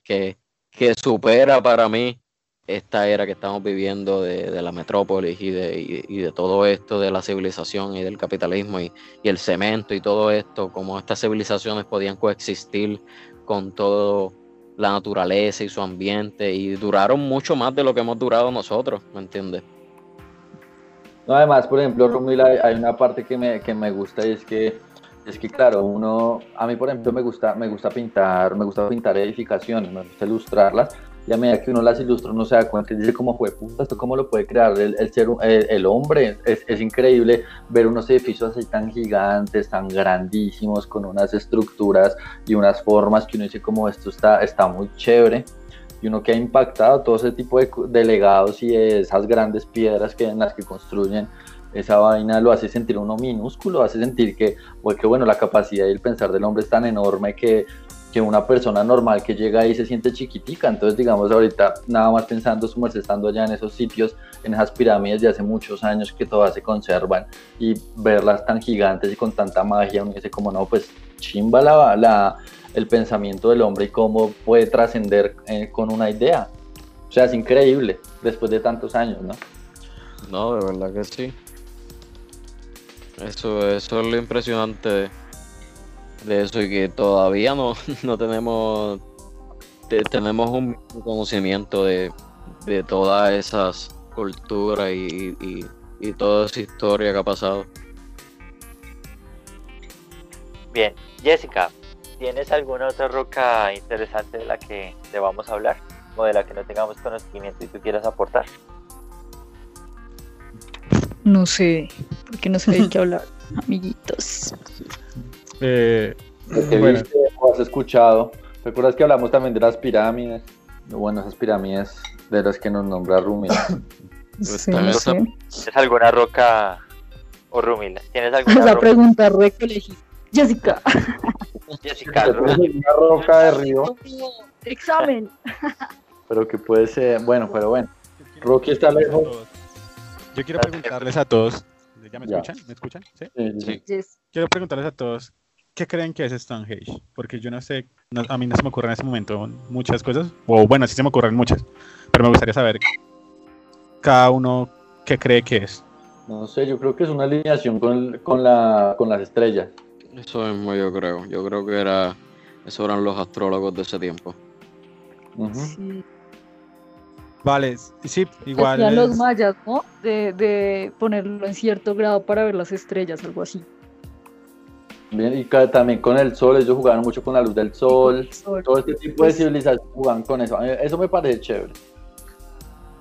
que, que- supera para mí esta era que estamos viviendo de, de la metrópolis y de, y- y de todo esto de la civilización y del capitalismo y, y el cemento y todo esto, cómo estas civilizaciones podían coexistir con todo la naturaleza y su ambiente y duraron mucho más de lo que hemos durado nosotros, ¿me entiendes? No, además, por ejemplo, Rumil, hay, hay una parte que me, que me gusta y es que, es que, claro, uno, a mí, por ejemplo, me gusta, me gusta pintar, me gusta pintar edificaciones, me gusta ilustrarlas, y a medida que uno las ilustra, uno se da cuenta y dice, ¿cómo fue puta? ¿Esto cómo lo puede crear el, el ser, el, el hombre? Es, es increíble ver unos edificios así tan gigantes, tan grandísimos, con unas estructuras y unas formas que uno dice, como esto está, está muy chévere y uno que ha impactado todo ese tipo de, de legados y de esas grandes piedras que en las que construyen esa vaina lo hace sentir uno minúsculo, hace sentir que, que bueno, la capacidad y el pensar del hombre es tan enorme que, que una persona normal que llega ahí se siente chiquitica. Entonces, digamos, ahorita nada más pensando, su estando allá en esos sitios, en esas pirámides de hace muchos años que todas se conservan y verlas tan gigantes y con tanta magia, uno dice como no, pues chimba la, la, el pensamiento del hombre y cómo puede trascender eh, con una idea. O sea, es increíble después de tantos años, ¿no? No, de verdad que sí. Eso, eso es lo impresionante de, eso y que todavía no, no tenemos te- tenemos un conocimiento de, de todas esas culturas y, y- y toda esa historia que ha pasado. Bien, Jessica, ¿tienes alguna otra roca interesante de la que debamos hablar? O de la que no tengamos conocimiento y tú quieras aportar. No sé, porque no sé de qué hablar, amiguitos. Eh, que Bueno. viste o has escuchado. ¿Recuerdas que hablamos también de las pirámides? Bueno, esas pirámides de las que nos nombra Rumi. Sí, sé. ¿Tienes alguna roca o Rumila? ¿Tienes alguna Esa roca? pregunta re colegio. Jessica. Jessica, una roca de río, Examen. pero que puede ser, bueno, pero bueno. Rocky está lejos. Yo quiero preguntarles a todos. ¿Ya me escuchan? ¿Me escuchan? ¿Sí? Quiero preguntarles a todos, ¿qué creen que es Stonehenge? Porque yo no sé, no- a mí no se me ocurren en ese momento muchas cosas, o bueno, sí se me ocurren muchas, pero me gustaría saber cada uno qué cree que es. No sé, yo creo que es una alineación con, con, la, con las estrellas. Eso mismo yo creo. Yo creo que era eso eran los astrólogos de ese tiempo. Sí. Vale, sí, igual. Hacían los mayas, ¿no? De, de ponerlo en cierto grado para ver las estrellas, algo así. Bien, y también con el sol, ellos jugaban mucho con la luz del sol. Sol. Todo este tipo de Pues- civilización jugaban con eso. Eso me parece chévere.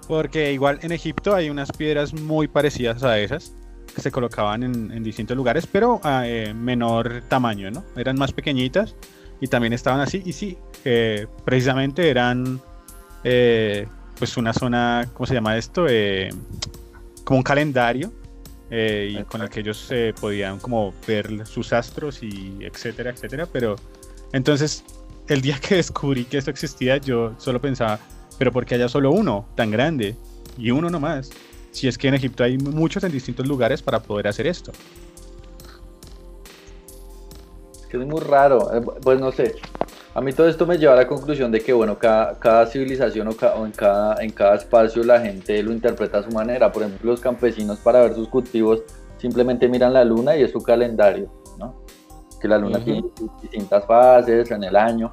Porque igual en Egipto hay unas piedras muy parecidas a esas que se colocaban en, en distintos lugares, pero a eh, menor tamaño, ¿no? Eran más pequeñitas y también estaban así. Y sí, eh, precisamente eran eh, pues una zona, ¿cómo se llama esto? Eh, como un calendario eh, y con el que ellos eh, podían como ver sus astros y etcétera, etcétera. Pero entonces el día que descubrí que esto existía, yo solo pensaba, pero porque haya solo uno tan grande y uno nomás. Si es que en Egipto hay muchos en distintos lugares para poder hacer esto. Es que es muy raro. Pues no sé. A mí todo esto me lleva a la conclusión de que, bueno, cada, cada civilización o, ca- o en, cada, en cada espacio la gente lo interpreta a su manera. Por ejemplo, los campesinos para ver sus cultivos simplemente miran la luna y es su calendario, ¿no? Que la luna Ujú. tiene distintas fases en el año.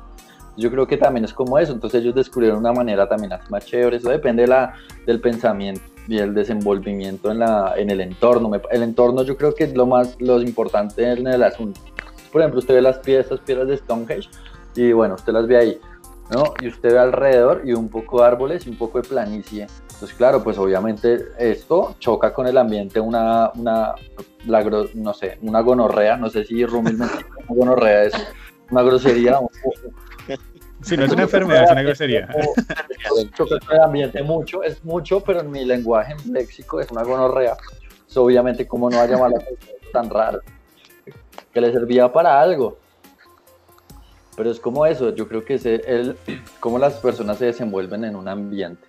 Yo creo que también es como eso. Entonces ellos descubrieron una manera también así más chévere. Eso depende de la, del pensamiento y el desenvolvimiento en, la, en el entorno. El entorno yo creo que es lo más lo importante en el asunto. Por ejemplo, usted ve las estas piedras de Stonehenge y bueno, usted las ve ahí, ¿no? Y usted ve alrededor y un poco de árboles y un poco de planicie. Entonces, claro, pues obviamente esto choca con el ambiente, una, una, la no sé, una gonorrea, no sé si Rumil me una gonorrea es una grosería, un- Si no es una enfermedad, es una grosería. choca con el ambiente mucho, es mucho, pero en mi lenguaje en léxico es una gonorrea. Entonces, obviamente, ¿cómo no va a llamar la atención tan raro? Que le servía para algo. Pero es como eso, yo creo que es el, cómo las personas se desenvuelven en un ambiente.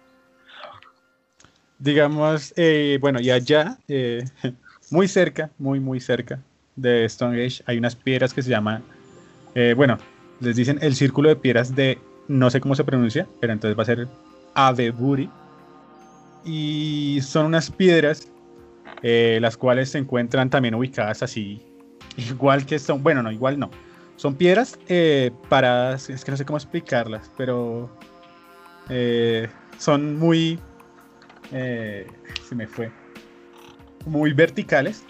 Digamos, eh, bueno, y allá, eh, muy cerca, muy, muy cerca de Stonehenge, hay unas piedras que se llaman, eh, bueno, les dicen el círculo de piedras de, no sé cómo se pronuncia, pero entonces va a ser Aveburi, y son unas piedras eh, las cuales se encuentran también ubicadas así, igual que son, bueno, no, igual no. Son piedras eh, paradas, es que no sé cómo explicarlas, pero eh, son muy, eh, se me fue, muy verticales,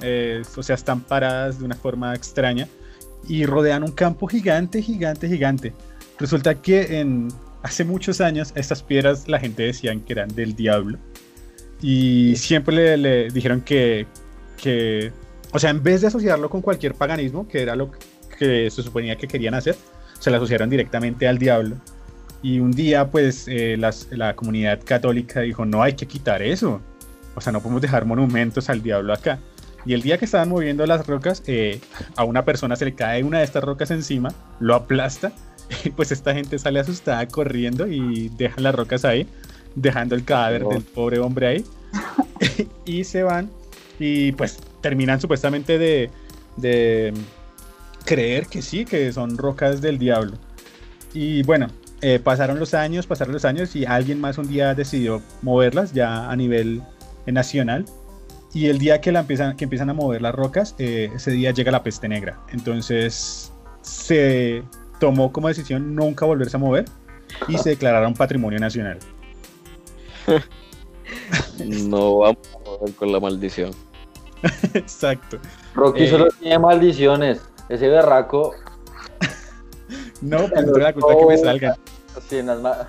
eh, o sea, están paradas de una forma extraña y rodean un campo gigante, gigante, gigante. Resulta que en hace muchos años estas piedras la gente decían que eran del diablo y siempre le, le dijeron que, que, o sea, en vez de asociarlo con cualquier paganismo, que era lo que se suponía que querían hacer, se la asociaron directamente al diablo. Y un día, pues, eh, las- la comunidad católica dijo, no, hay que quitar eso. O sea, no podemos dejar monumentos al diablo acá. Y el día que estaban moviendo las rocas, eh, a una persona se le cae una de estas rocas encima, lo aplasta, y pues esta gente sale asustada corriendo y dejan las rocas ahí, dejando el cadáver Oh. del pobre hombre ahí. y se van y pues terminan supuestamente de, de creer que sí, que son rocas del diablo. Y bueno, eh, pasaron los años, pasaron los años y alguien más un día decidió moverlas ya a nivel eh, nacional. Y el día que, la empiezan, que empiezan a mover las rocas, eh, ese día llega la peste negra. Entonces se tomó como decisión nunca volverse a mover y se declararon patrimonio nacional. No vamos a joder con la maldición. Exacto. Rocky Eh. solo tiene maldiciones. Ese berraco, No, pues no la culpa que me salgan. sí, ma-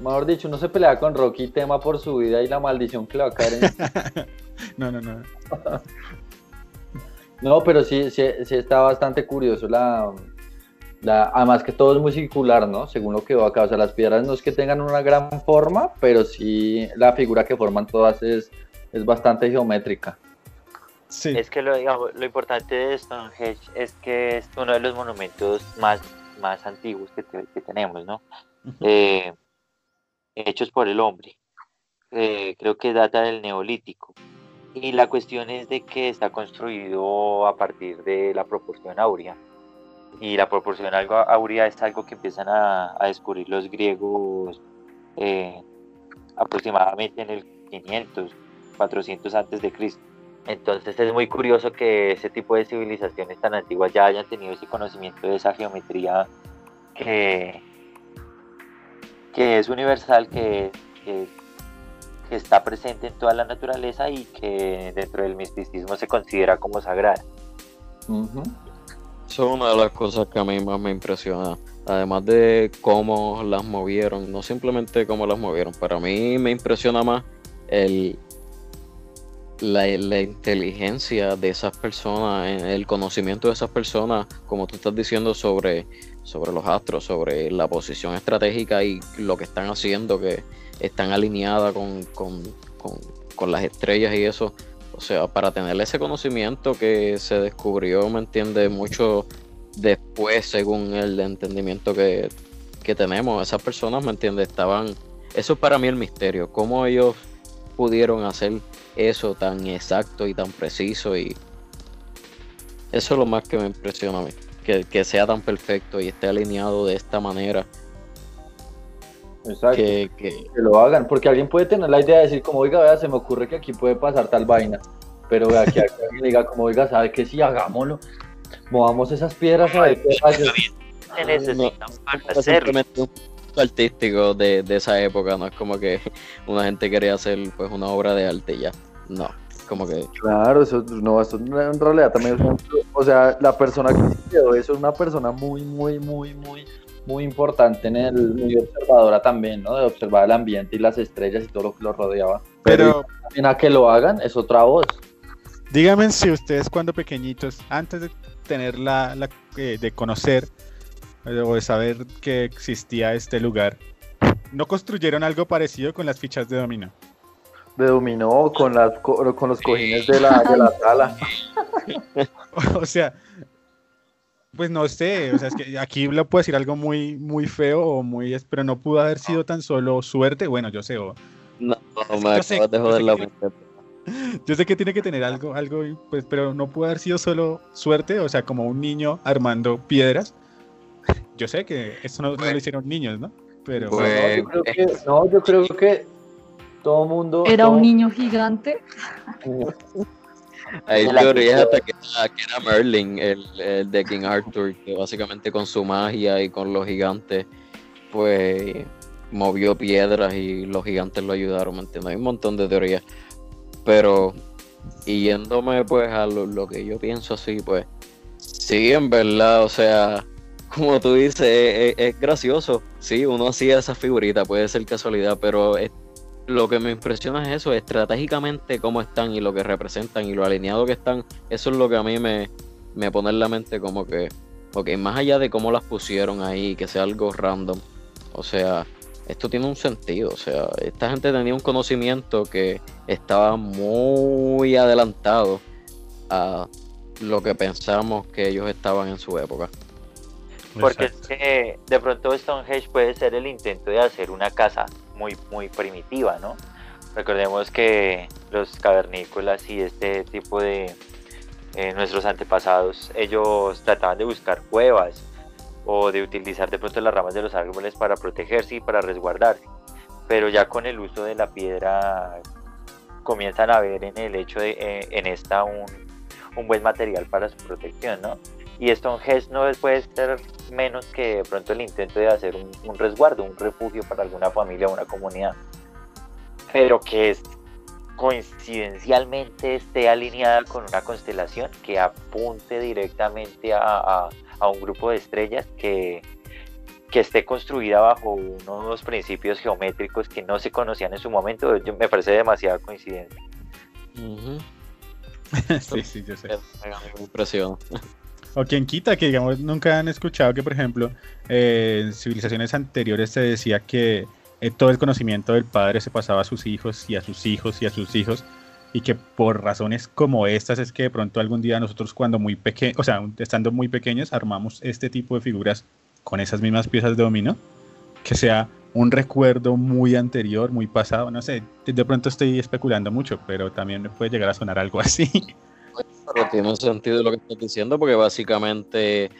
mejor dicho, uno se pelea con Rocky, tema por su vida y la maldición que le va a caer en... No, no, no. No, pero sí, sí, sí está bastante curioso la, la- Además que todo es muy circular, ¿no? Según lo que veo acá. O sea, las piedras no es que tengan una gran forma, pero sí la figura que forman todas es, es bastante geométrica. Sí. Es que lo, digamos, lo importante de Stonehenge es que es uno de los monumentos más, más antiguos que, te- que tenemos, ¿no? Eh, hechos por el hombre. Eh, creo que data del neolítico. Y la cuestión es de que está construido a partir de la proporción áurea. Y la proporción áurea es algo que empiezan a, a descubrir los griegos eh, aproximadamente en el 500, 400 antes de Cristo. Entonces es muy curioso que ese tipo de civilizaciones tan antiguas ya hayan tenido ese conocimiento de esa geometría que, que es universal, que, que- que está presente en toda la naturaleza y que dentro del misticismo se considera como sagrada. Ujú. Eso es una de las cosas que a mí más me impresiona. Además de cómo las movieron, no simplemente cómo las movieron, para mí me impresiona más el, la, la inteligencia de esas personas, eh, el conocimiento de esas personas, como tú estás diciendo, sobre, sobre los astros, sobre la posición estratégica y lo que están haciendo, que están alineadas con, con, con, con las estrellas y eso. O sea, para tener ese conocimiento que se descubrió, ¿me entiende? Mucho después, según el entendimiento que, que tenemos, esas personas, ¿me entiende? Estaban... Eso es para mí el misterio, cómo ellos pudieron hacer eso tan exacto y tan preciso y eso es lo más que me impresiona a mí, que, que sea tan perfecto y esté alineado de esta manera, Exacto. que, que que lo hagan, porque alguien puede tener la idea de decir como, oiga, vea, se me ocurre que aquí puede pasar tal vaina, pero vea que alguien diga como, oiga, ¿sabe qué? Sí, hagámoslo, movamos esas piedras a ver qué pasa. Se necesitan para es hacerlo. artístico de, de esa época, no es como que una gente quería hacer pues una obra de arte ya, no, como que Claro, eso no, eso en realidad también es un- o sea, la persona que quedó eso es una persona muy, muy, muy, muy, muy importante en el, muy observadora también, ¿no? De observar el ambiente y las estrellas y todo lo que lo rodeaba. Pero también a que lo hagan es otra voz. díganme si ustedes cuando pequeñitos, antes de tener la, la- eh, de conocer eh, o de saber que existía este lugar, ¿no construyeron algo parecido con las fichas de dominó? De dominó con las co- con los cojines de la, de la sala. o sea, pues no sé, o sea, es que aquí le puedo decir algo muy, muy feo o muy, pero no pudo haber sido tan solo suerte, bueno, yo sé, o- no, me yo sé- acabas de yo joder la mente. Yo sé que tiene que tener algo, algo, pues, pero no pudo haber sido solo suerte, o sea, como un niño armando piedras. Yo sé que eso no, no lo hicieron niños, ¿no? Pero Pues, No, yo creo que, no, yo creo que Todo mundo. Era todo- un niño gigante. Hay teorías hasta que era, que era Merlin, el, el de King Arthur, que básicamente con su magia y con los gigantes, pues movió piedras y los gigantes lo ayudaron, ¿me entiendes? Hay un montón de teorías. Pero, y yéndome pues a lo, lo que yo pienso así, pues, sí, en verdad, o sea, como tú dices, es, es- es gracioso. Sí, uno hacía esa figurita, puede ser casualidad, pero es- lo que me impresiona es eso, estratégicamente cómo están y lo que representan y lo alineado que están. Eso es lo que a mí me, me pone en la mente como que, ok, más allá de cómo las pusieron ahí, que sea algo random, o sea, esto tiene un sentido, o sea, esta gente tenía un conocimiento que estaba muy adelantado a lo que pensamos que ellos estaban en su época. Porque es Exacto. que de pronto Stonehenge puede ser el intento de hacer una casa muy, muy primitiva, ¿no? Recordemos que los cavernícolas y este tipo de eh, nuestros antepasados, ellos trataban de buscar cuevas o de utilizar de pronto las ramas de los árboles para protegerse y para resguardarse. Pero ya con el uso de la piedra comienzan a ver en el hecho de eh, en esta un, un buen material para su protección, ¿no? Y Stonehenge no puede ser menos que de pronto el intento de hacer un, un resguardo, un refugio para alguna familia o una comunidad, pero que es, coincidencialmente esté alineada con una constelación que apunte directamente a, a- a un grupo de estrellas que, que esté construida bajo unos principios geométricos que no se conocían en su momento, yo- me parece demasiada coincidencia. Sí, sí, yo sé. Mí me impresiona. O quien quita que, digamos, nunca han escuchado que, por ejemplo, eh, en civilizaciones anteriores se decía que eh, todo el conocimiento del padre se pasaba a sus hijos y a sus hijos y a sus hijos y que por razones como estas es que de pronto algún día nosotros cuando muy pequeños, o sea, estando muy pequeños, armamos este tipo de figuras con esas mismas piezas de dominó, que sea un recuerdo muy anterior, muy pasado, no sé, de- pronto estoy especulando mucho, pero también me puede llegar a sonar algo así. Pero tiene sentido lo que estás diciendo porque básicamente,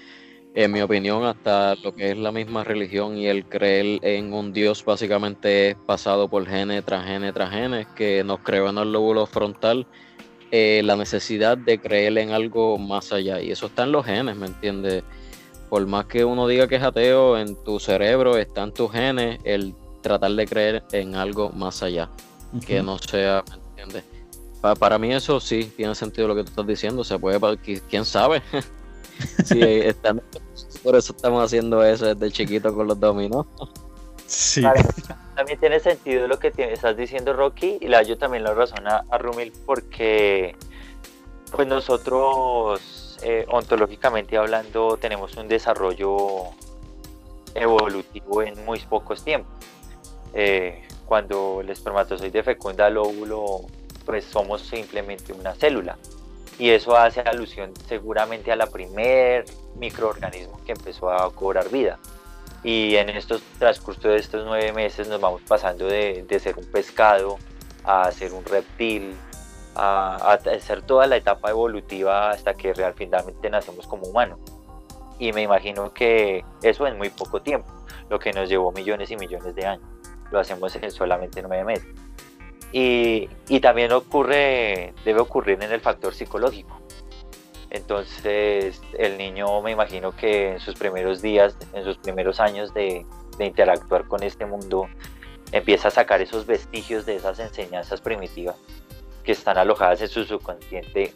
en mi opinión, hasta lo que es la misma religión y el creer en un Dios básicamente es pasado por genes tras genes tras genes que nos creó en el lóbulo frontal eh, la necesidad de creer en algo más allá. Y eso está en los genes, ¿me entiendes? Por más que uno diga que es ateo, en tu cerebro están tus genes el tratar de creer en algo más allá que no sea, ¿me entiendes? Pa- para mí eso sí tiene sentido lo que tú estás diciendo, se puede, quién sabe. sí, están- por eso estamos haciendo eso desde chiquito con los dominos. Sí. Vale. También tiene sentido lo que tiene- estás diciendo, Rocky, y la yo también lo razón a, a Rumil porque pues nosotros eh, ontológicamente hablando tenemos un desarrollo evolutivo en muy pocos tiempos. Eh, cuando el espermatozoide fecunda el óvulo, pues somos simplemente una célula. Y eso hace alusión seguramente a la primer microorganismo que empezó a cobrar vida y en estos transcurso de estos nueve meses nos vamos pasando de, de ser un pescado a ser un reptil, a, a hacer toda la etapa evolutiva hasta que finalmente nacemos como humanos. Y me imagino que eso en muy poco tiempo, lo que nos llevó millones y millones de años. Lo hacemos en solamente nueve meses. Y, y también ocurre, debe ocurrir en el factor psicológico. Entonces el niño me imagino que en sus primeros días, en sus primeros años de, de interactuar con este mundo, empieza a sacar esos vestigios de esas enseñanzas primitivas que están alojadas en su subconsciente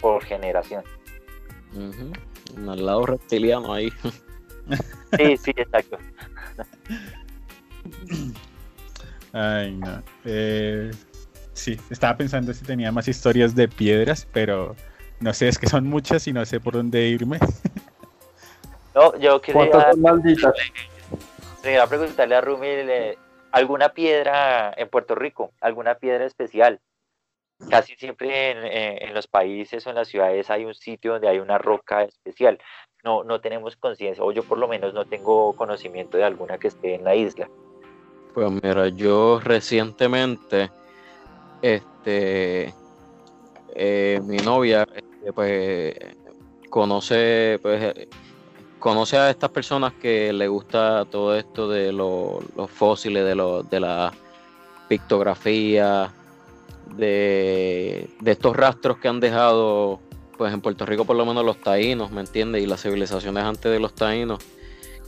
por generación. Ujú. Al lado reptiliano ahí. Sí, sí, exacto. Ay, no. Eh, sí, estaba pensando si tenía más historias de piedras, pero no sé, es que son muchas y no sé por dónde irme. No, yo quería, ¿Cuántas son malditas? quería preguntarle a Rumi eh, alguna piedra en Puerto Rico, alguna piedra especial. Casi siempre en, en los países o en las ciudades hay un sitio donde hay una roca especial. No, no tenemos conciencia, o yo por lo menos no tengo conocimiento de alguna que esté en la isla. Pues mira, yo recientemente, este, eh, mi novia, este, pues, conoce, pues, conoce a estas personas que le gusta todo esto de lo- los fósiles, de, lo- de la, pictografía, de, de estos rastros que han dejado, pues en Puerto Rico por lo menos los taínos, ¿me entiendes? Y las civilizaciones antes de los taínos,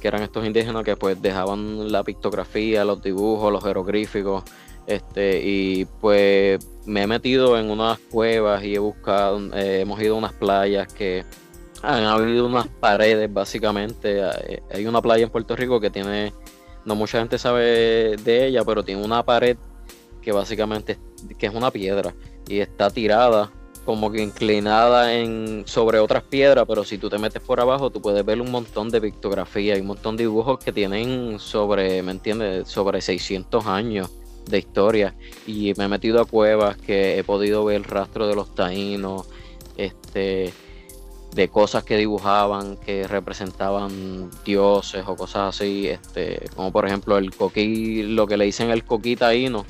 que eran estos indígenas que pues dejaban la pictografía, los dibujos, los jeroglíficos, este, y pues me he metido en unas cuevas y he buscado, eh, hemos ido a unas playas que han habido unas paredes básicamente. Hay una playa en Puerto Rico que tiene, no mucha gente sabe de ella, pero tiene una pared que básicamente que es una piedra y está tirada como que inclinada en sobre otras piedras, pero si tú te metes por abajo tú puedes ver un montón de pictografía y un montón de dibujos que tienen sobre, ¿me entiendes? Sobre 600 años de historia y me he metido a cuevas que he podido ver el rastro de los taínos, este de cosas que dibujaban que representaban dioses o cosas así, este, como por ejemplo el coquí, lo que le dicen el coquí taíno,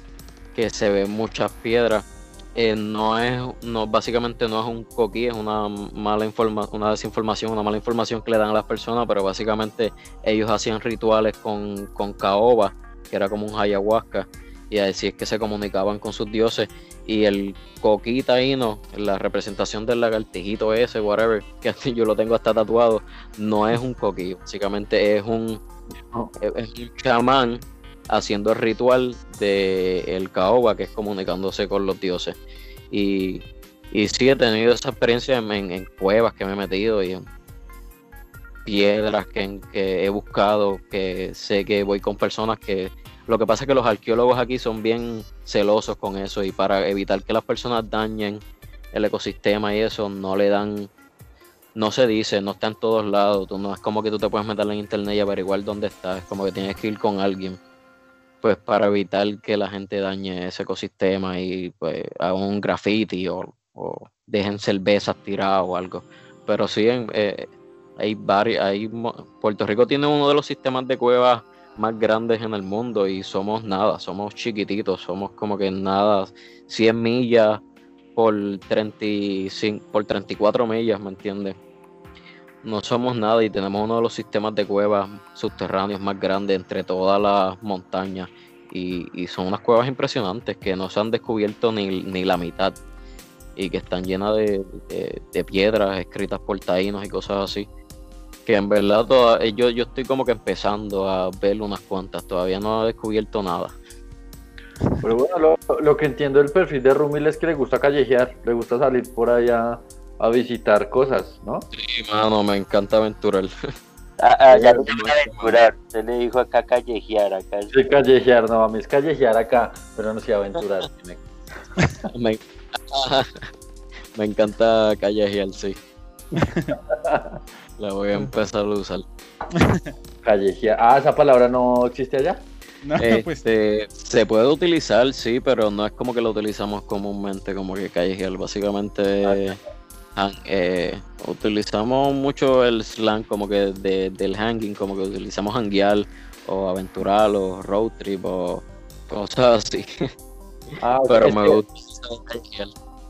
que se ven muchas piedras. Eh, no es, no, básicamente no es un coquí, es una mala información, una desinformación, una mala información que le dan a las personas, pero básicamente ellos hacían rituales con, con caoba, que era como un ayahuasca, y así es que se comunicaban con sus dioses. Y el coquí taíno, la representación del lagartijito ese, whatever, que yo lo tengo hasta tatuado, no es un coquí, básicamente es un, es un chamán haciendo el ritual del el caoba, que es comunicándose con los dioses. Y, y sí he tenido esa experiencia en, cuevas que me he metido y en piedras que, que, he buscado, que sé que voy con personas que... Lo que pasa es que los arqueólogos aquí son bien celosos con eso y para evitar que las personas dañen el ecosistema y eso, no le dan no se dice, no está en todos lados. Tú no es como que tú te puedes meter en internet y averiguar dónde está. Es como que tienes que ir con alguien pues para evitar que la gente dañe ese ecosistema y pues haga un graffiti o, dejen cervezas tiradas o algo. Pero sí, eh, hay varios, hay, Puerto Rico tiene uno de los sistemas de cuevas más grandes en el mundo y somos nada, somos chiquititos, somos como que nada, 100 millas por, 35, por 34 millas, ¿me entiendes? No somos nada y tenemos uno de los sistemas de cuevas subterráneos más grandes entre todas las montañas. Y, son unas cuevas impresionantes que no se han descubierto ni, ni la mitad y que están llenas de, piedras escritas por taínos y cosas así. Que en verdad toda, yo, yo estoy como que empezando a ver unas cuantas, todavía no he descubierto nada. Pero bueno, lo, lo que entiendo del perfil de Rumil es que le gusta callejear, le gusta salir por allá a visitar cosas, ¿no? Sí, mano, me encanta aventurar. Ah, ah, ya no aventurar, se le dijo acá callejear, acá. Sí, callejear, no, a mí es callejear acá, pero no sé aventurar. me, me encanta callejear, sí. La voy a empezar a usar. Callejear. Ah, esa palabra no existe allá. No, pues. este, se puede utilizar, sí, pero no es como que lo utilizamos comúnmente, como que callejear. Básicamente, ah, eh, utilizamos mucho el slang como que del hanging, como que utilizamos hanguear o aventurar o road trip o cosas así. Ah, Pero me gusta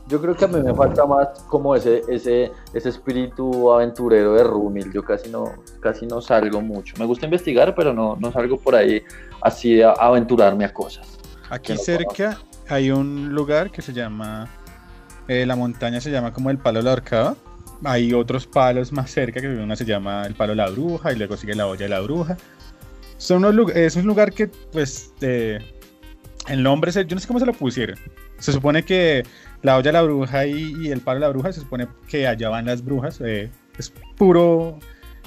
Yo creo que a mí me falta más como ese, ese, ese espíritu aventurero de Rumil. Yo casi no, casi no salgo mucho. Me gusta investigar, pero no, no salgo por ahí así a aventurarme a cosas. Aquí cerca hay un lugar que se llama eh, la montaña se llama como el palo de la horcada. Hay otros palos más cerca, que uno se llama el palo de la bruja y luego sigue la olla de la bruja. Son es un lugar que, pues, el nombre, yo no sé cómo se lo pusieron. Se supone que la olla de la bruja y, el palo de la bruja, se supone que allá van las brujas. Eh, es puro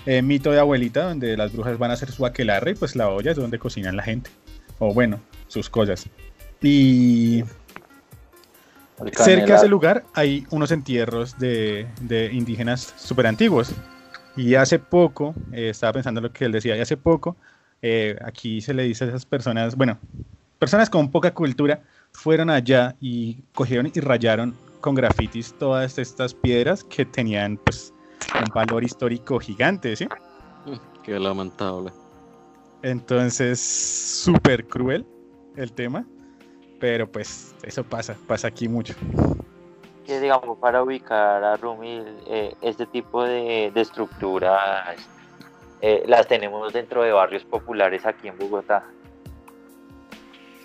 eh, mito de abuelita, donde las brujas van a hacer su aquelarre y pues la olla es donde cocinan la gente. O bueno, sus cosas. Y Cerca de ese lugar hay unos entierros de, indígenas súper antiguos. Y hace poco, eh, estaba pensando lo que él decía, y hace poco, eh, aquí se le dice a esas personas, bueno, personas con poca cultura, fueron allá y cogieron y rayaron con grafitis todas estas piedras que tenían pues un valor histórico gigante, ¿sí? Qué lamentable. Entonces, súper cruel el tema. Pero pues eso pasa, pasa aquí mucho. Que digamos, para ubicar a Rumil, eh, este tipo de, estructuras eh, las tenemos dentro de barrios populares aquí en Bogotá.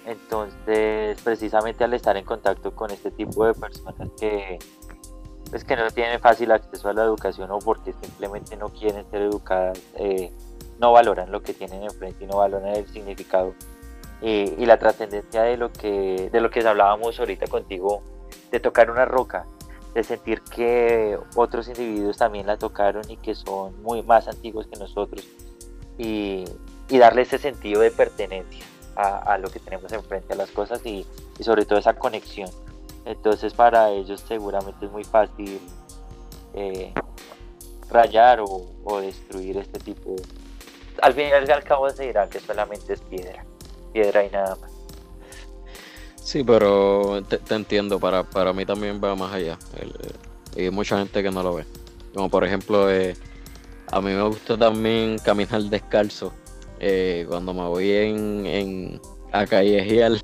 Entonces, precisamente al estar en contacto con este tipo de personas que, pues, que no tienen fácil acceso a la educación o porque simplemente no quieren ser educadas, eh, no valoran lo que tienen enfrente y no valoran el significado y la trascendencia de lo que de lo que hablábamos ahorita contigo de tocar una roca de sentir que otros individuos también la tocaron y que son muy más antiguos que nosotros y, darle ese sentido de pertenencia a, lo que tenemos enfrente a las cosas y, sobre todo esa conexión. Entonces para ellos seguramente es muy fácil eh, rayar o, destruir este tipo. Al final al cabo se dirá que solamente es piedra, piedra y nada más. Sí, pero te, entiendo, para, para mí también va más allá. y hay mucha gente que no lo ve. Como por ejemplo, eh, a mí me gusta también caminar descalzo eh, cuando me voy en, en a callejear.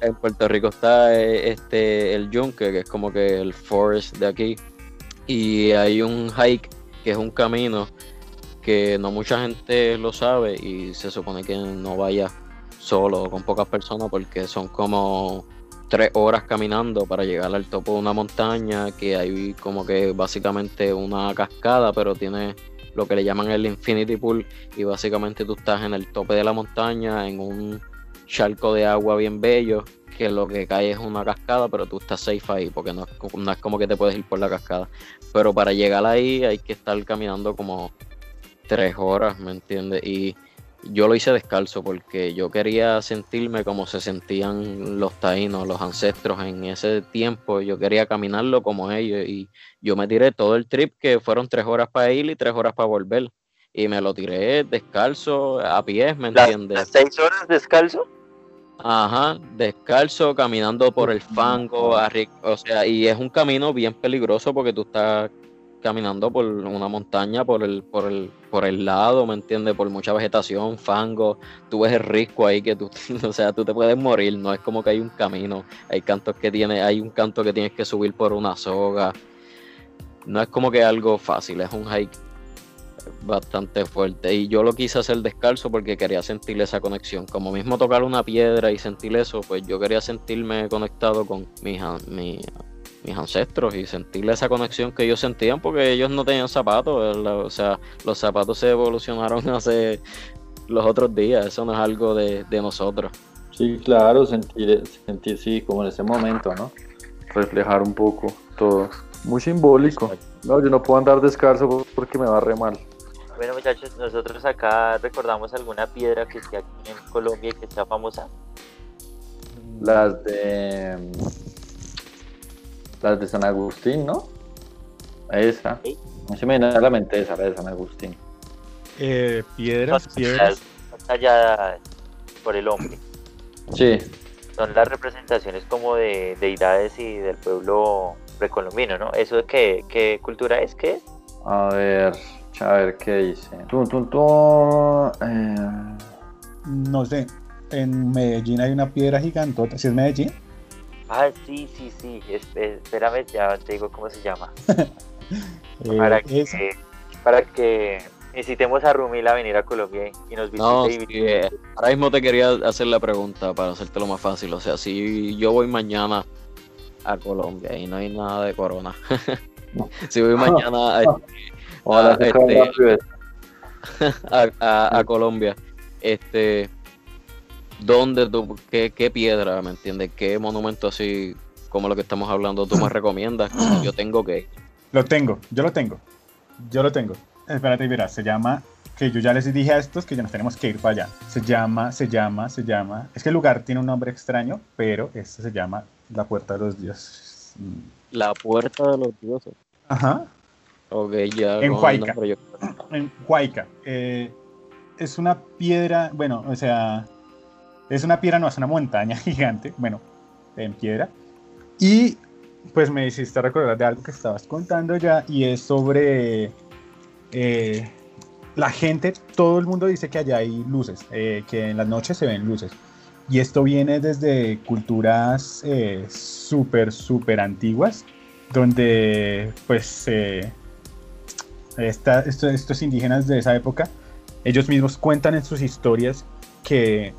en Puerto Rico está eh, este el yunque, que es como que el forest de aquí. Y hay un hike, que es un camino que no mucha gente lo sabe y se supone que no vaya solo o con pocas personas porque son como tres horas caminando para llegar al topo de una montaña que hay como que básicamente una cascada pero tiene lo que le llaman el Infinity Pool y básicamente tú estás en el tope de la montaña en un charco de agua bien bello que lo que cae es una cascada pero tú estás safe ahí porque no no es como que te puedes ir por la cascada. Pero para llegar ahí hay que estar caminando como tres horas ¿me entiendes? y yo lo hice descalzo porque yo quería sentirme como se sentían los taínos, los ancestros en ese tiempo. Yo quería caminarlo como ellos y yo me tiré todo el trip que fueron tres horas para ir y tres horas para volver. Y me lo tiré descalzo, a pies, ¿me entiendes? ¿Seis horas descalzo? Ajá, descalzo, caminando por el fango, o sea, y es un camino bien peligroso porque tú estás caminando por una montaña, por el, por el, por el lado, ¿me entiendes? Por mucha vegetación, fango, tú ves el risco ahí que tú, o sea, tú te puedes morir, no es como que hay un camino, hay cantos que tiene, hay un canto que tienes que subir por una soga, no es como que algo fácil, es un hike bastante fuerte. Y yo lo quise hacer descalzo porque quería sentir esa conexión, como mismo tocar una piedra y sentir eso, pues yo quería sentirme conectado con mi, mi mis ancestros y sentirle esa conexión que ellos sentían porque ellos no tenían zapatos, o sea, los zapatos se evolucionaron hace los otros días, eso no es algo de, nosotros. Sí, claro, sentir, sentir, sí, como en ese momento, ¿no? Reflejar un poco todo. Muy simbólico. No, yo no puedo andar descalzo porque me va re mal. Bueno, muchachos, nosotros acá recordamos alguna piedra que esté aquí en Colombia y que sea famosa. Las de las de San Agustín, ¿no? Esa. No se me viene a la mente esa, la de San Agustín. Eh, piedras, piedras. Talladas por el hombre. Sí. Son las representaciones como de deidades y del pueblo precolombino, ¿no? ¿Eso qué, qué cultura es? ¿Qué es? A ver, a ver qué dice. Tum, tum, tum, eh... No sé. En Medellín hay una piedra gigantota. ¿Si es Medellín? Ah, sí, sí, sí. Espérame, ya te digo cómo se llama. Eh, para, que, para que incitemos a Rumila a venir a Colombia y nos visite. No, ahora mismo te quería hacer la pregunta para hacerte lo más fácil. O sea, si yo voy mañana a Colombia y no hay nada de corona. si voy mañana a, este, a, a Colombia, este ¿Dónde tú, qué, qué piedra, me entiendes? ¿Qué monumento así como lo que estamos hablando tú me recomiendas? Yo tengo que... Lo tengo, yo lo tengo. Yo lo tengo. Espérate, mira, se llama, que yo ya les dije a estos que ya nos tenemos que ir para allá. Se llama, se llama, se llama. Es que el lugar tiene un nombre extraño, pero este se llama La Puerta de los Dioses. La Puerta de los Dioses. Ajá. Ok, ya. En Huayca. En Huayca. Eh, es una piedra, bueno, o sea, es una piedra, no es una montaña gigante, bueno, en piedra. Y pues me hiciste recordar de algo que estabas contando ya y es sobre eh, la gente, todo el mundo dice que allá hay luces, eh, que en las noches se ven luces. Y esto viene desde culturas eh, súper, súper antiguas, donde pues estos indígenas de esa época ellos mismos cuentan en sus historias que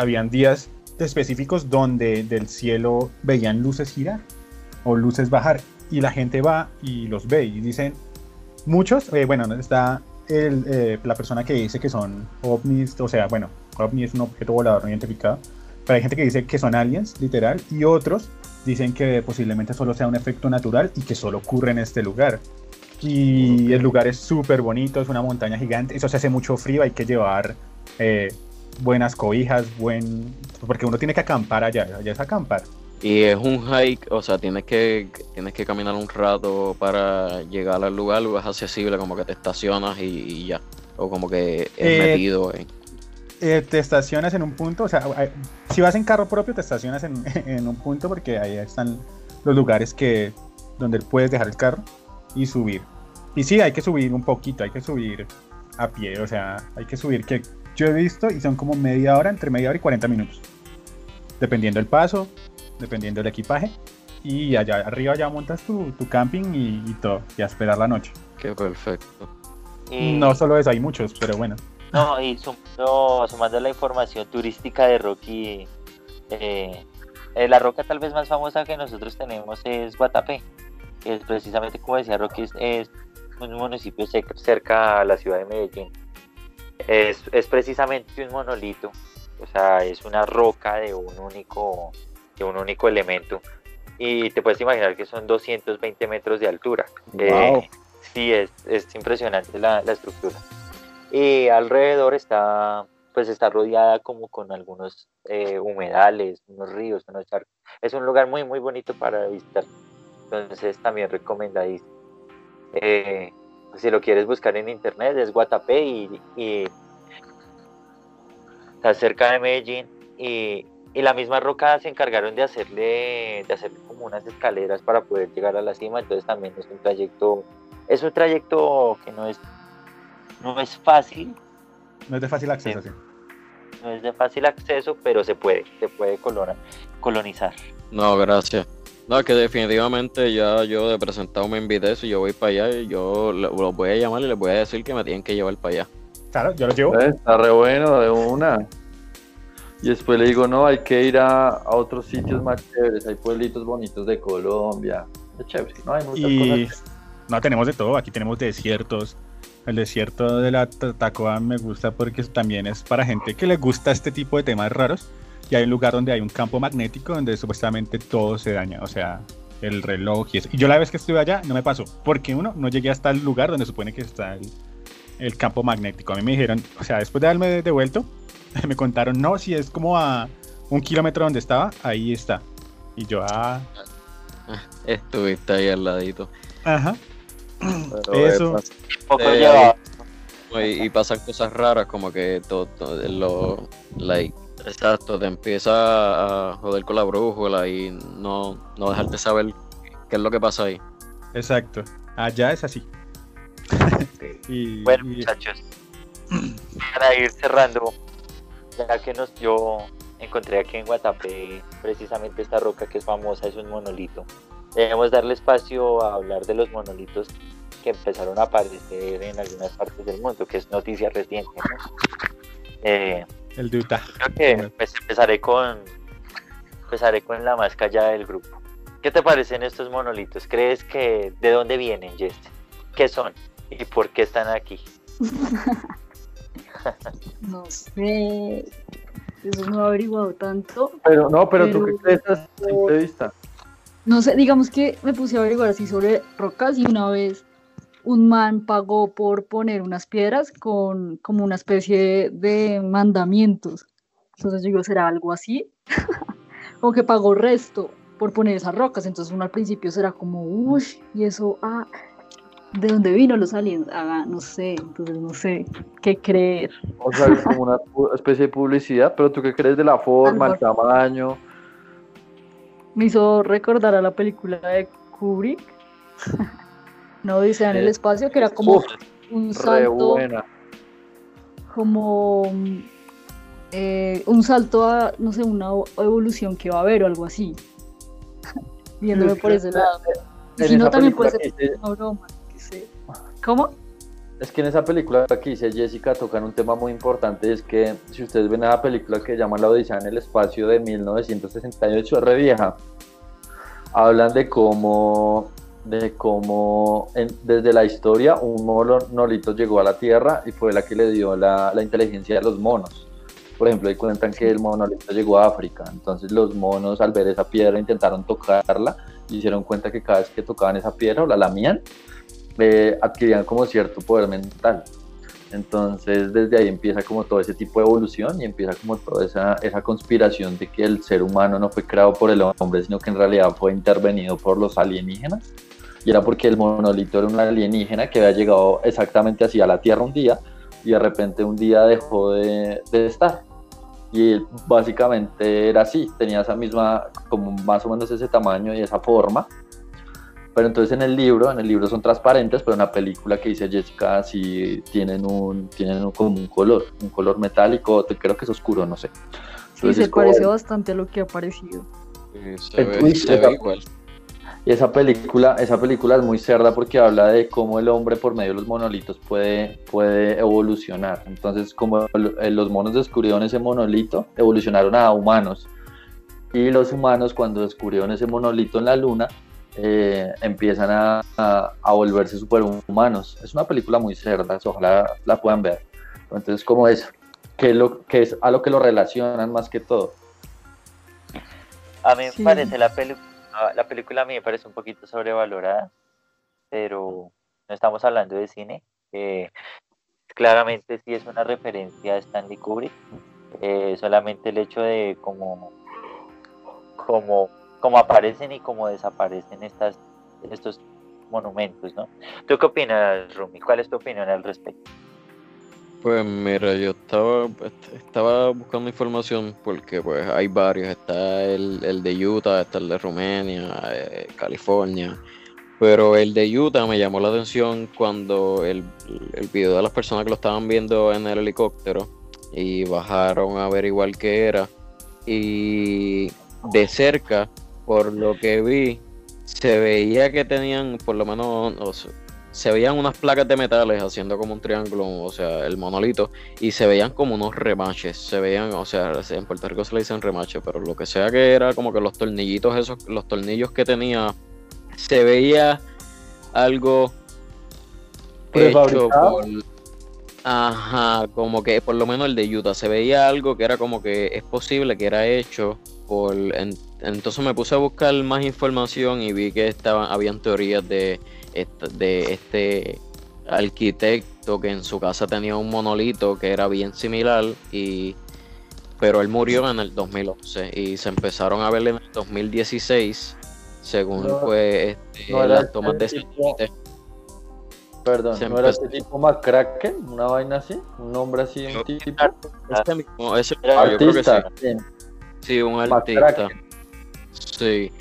habían días específicos donde del cielo veían luces girar o luces bajar y la gente va y los ve y dicen muchos, eh, bueno, está el, eh, la persona que dice que son ovnis, o sea, bueno, ovni es un objeto volador no identificado, pero hay gente que dice que son aliens, literal, y otros dicen que posiblemente solo sea un efecto natural y que solo ocurre en este lugar. Y el lugar es súper bonito, es una montaña gigante, eso se hace mucho frío, hay que llevar eh, buenas cobijas, buen... porque uno tiene que acampar allá, allá es acampar. Y es un hike, o sea, tienes que, tienes que caminar un rato para llegar al lugar, o es accesible, como que te estacionas y, y ya. O como que es Eh, metido en... Eh, te estacionas en un punto, o sea, hay- si vas en carro propio te estacionas en, en un punto porque ahí están los lugares que donde puedes dejar el carro y subir. Y sí, hay que subir un poquito, hay que subir a pie, o sea, hay que subir que yo he visto y son como media hora, entre media hora y 40 minutos. Dependiendo el paso, dependiendo del equipaje. Y allá arriba ya montas tu, tu camping y, y todo, y a esperar la noche. Qué perfecto. Y- No solo eso, hay muchos, pero bueno. No, y sumando, sumando la información turística de Rocky, eh, eh, la roca tal vez más famosa que nosotros tenemos es Guatapé, que es precisamente como decía Rocky, es, es un municipio cer- cerca a la ciudad de Medellín. Es, es precisamente un monolito, o sea, es una roca de un único, de un único elemento. Y te puedes imaginar que son 220 metros de altura. Eh, Wow. sí, es, es impresionante la, la estructura. Y alrededor está, pues está rodeada como con algunos eh, humedales, unos ríos, unos charcos. Es un lugar muy, muy bonito para visitar. Entonces también recomendadísimo. Eh, si lo quieres buscar en internet es Guatapé y, y está cerca de Medellín y, y la misma roca se encargaron de hacerle, de hacerle como unas escaleras para poder llegar a la cima, entonces también es un trayecto, es un trayecto que no es, no es fácil, No es de fácil acceso. Sí. sí. no es de fácil acceso, pero se puede, se puede colona- colonizar. No, gracias. No, que definitivamente ya yo de presentado me invité, si yo voy para allá, y yo los voy a llamar y les voy a decir que me tienen que llevar para allá. Claro, yo los llevo. Eh, Está re bueno de una. Y después le digo, no, hay que ir a, a otros sitios más chéveres. Hay pueblitos bonitos de Colombia. Es chévere, no hay muchas Y cosas. no tenemos de todo, aquí tenemos desiertos. El desierto de la Tatacoa me gusta porque también es para gente que le gusta este tipo de temas raros. Y hay un lugar donde hay un campo magnético donde supuestamente todo se daña, o sea, el reloj y eso. Y yo la vez que estuve allá no me pasó, porque uno, no llegué hasta el lugar donde supone que está el, el campo magnético. A mí me dijeron, o sea, después de haberme devuelto, me contaron, no, si es como a un kilómetro donde estaba, ahí está. Y yo, ah, Estuviste ahí al ladito. ajá, Pero, eso. Eh. Y, y pasan cosas raras como que todo, todo lo like exacto te empieza a joder con la brújula y no, no dejarte saber qué es lo que pasa ahí exacto. Allá es así. y, Bueno, y- muchachos, para ir cerrando, ya que nos yo encontré aquí en Guatapé precisamente esta roca que es famosa, es un monolito. Debemos darle espacio a hablar de los monolitos que empezaron a aparecer en algunas partes del mundo, que es noticia reciente. ¿no? Eh, el de Utah. creo que pues, empezaré con empezaré con la más callada del grupo. ¿Qué te parecen estos monolitos? ¿Crees que de dónde vienen, Jess? ¿Qué son? ¿Y por qué están aquí? No sé. Eso no he averiguado tanto. Pero no, pero tú qué crees desde tu punto de vista. No sé, digamos que me puse a averiguar así sobre rocas y una vez un man pagó por poner unas piedras con como una especie de mandamientos. Entonces yo digo, ¿será algo así? como que pagó resto por poner esas rocas. Entonces uno al principio será como, uy, y eso, ah, ¿de dónde vino los aliens? Ah, no sé, entonces no sé qué creer. O sea, es como una especie de publicidad, pero tú qué crees de la forma, el tamaño. Me hizo recordar a la película de Kubrick. no dice en el Eh, espacio, que era como Uf, un salto, buena. como eh, un salto a, no sé, una o- evolución que va a haber o algo así. Viéndolo por que ese lado. Y si no, también puede ser una broma. qué sé. ¿Cómo? es que en esa película que dice Jessica tocan un tema muy importante, es que si ustedes ven la película que llama La Odisea en el Espacio de 1968, es re vieja, hablan de cómo, de cómo desde la historia un monolito llegó a la Tierra y fue la que le dio la, la inteligencia a los monos. Por ejemplo, ahí cuentan que el monolito llegó a África, entonces los monos al ver esa piedra intentaron tocarla y se dieron cuenta que cada vez que tocaban esa piedra o la lamían, eh, adquirían como cierto poder mental. Entonces desde ahí empieza como todo ese tipo de evolución y empieza como toda esa, esa conspiración de que el ser humano no fue creado por el hombre, sino que en realidad fue intervenido por los alienígenas. Y era porque el monolito era un alienígena que había llegado exactamente así a la Tierra un día y de repente un día dejó de, de estar. Y básicamente era así, tenía esa misma, como más o menos ese tamaño y esa forma pero entonces en el libro, en el libro son transparentes, pero en la película que dice Jessica sí tienen un, tienen como un color, un color metálico, creo que es oscuro, no sé. sí, se parece bastante a lo que ha parecido. se ve, igual. Y esa película, esa película es muy cerda porque habla de cómo el hombre por medio de los monolitos puede, puede evolucionar. Entonces, como eh, los monos descubrieron ese monolito, evolucionaron a humanos. Y los humanos, cuando descubrieron ese monolito en la luna, eh, empiezan a, a, volverse superhumanos. Es una película muy cerda, ojalá la puedan ver. Entonces, como es? que lo, que es a lo que lo relacionan más que todo? A mí me parece la película, la película a mí me parece un poquito sobrevalorada, pero no estamos hablando de cine. claramente sí es una referencia a Stanley Kubrick. Eh, solamente el hecho de como, como cómo aparecen y cómo desaparecen estas, estos monumentos, ¿no? ¿Tú qué opinas, Rumi? ¿Cuál es tu opinión al respecto? Pues mira, yo estaba, estaba buscando información porque pues hay varios, está el, el de Utah, está el de Rumania, eh, California, pero el de Utah me llamó la atención cuando el, el video de las personas que lo estaban viendo en el helicóptero y bajaron a ver igual que era y de cerca por lo que vi, se veía que tenían, por lo menos, se veían unas placas de metales haciendo como un triángulo, o sea, el monolito, y se veían como unos remaches, se veían, o sea, en Puerto Rico se le dicen remaches, pero lo que sea que era como que los tornillitos esos, los tornillos que tenía, se veía algo hecho por, ajá, como que por lo menos el de Utah, se veía algo que era como que es posible que era hecho por, entonces me puse a buscar más información y vi que estaban, habían teorías de, de este arquitecto que en su casa tenía un monolito que era bien similar y pero él murió en el 2011 y se empezaron a ver en el 2016 según fue este, las tomas de Perdón, ¿no era este tipo McCracken? ¿Una vaina así? ¿Un nombre así? Un tipo? Este mismo, ese, yo creo que sí. Sí, un artista. Sí.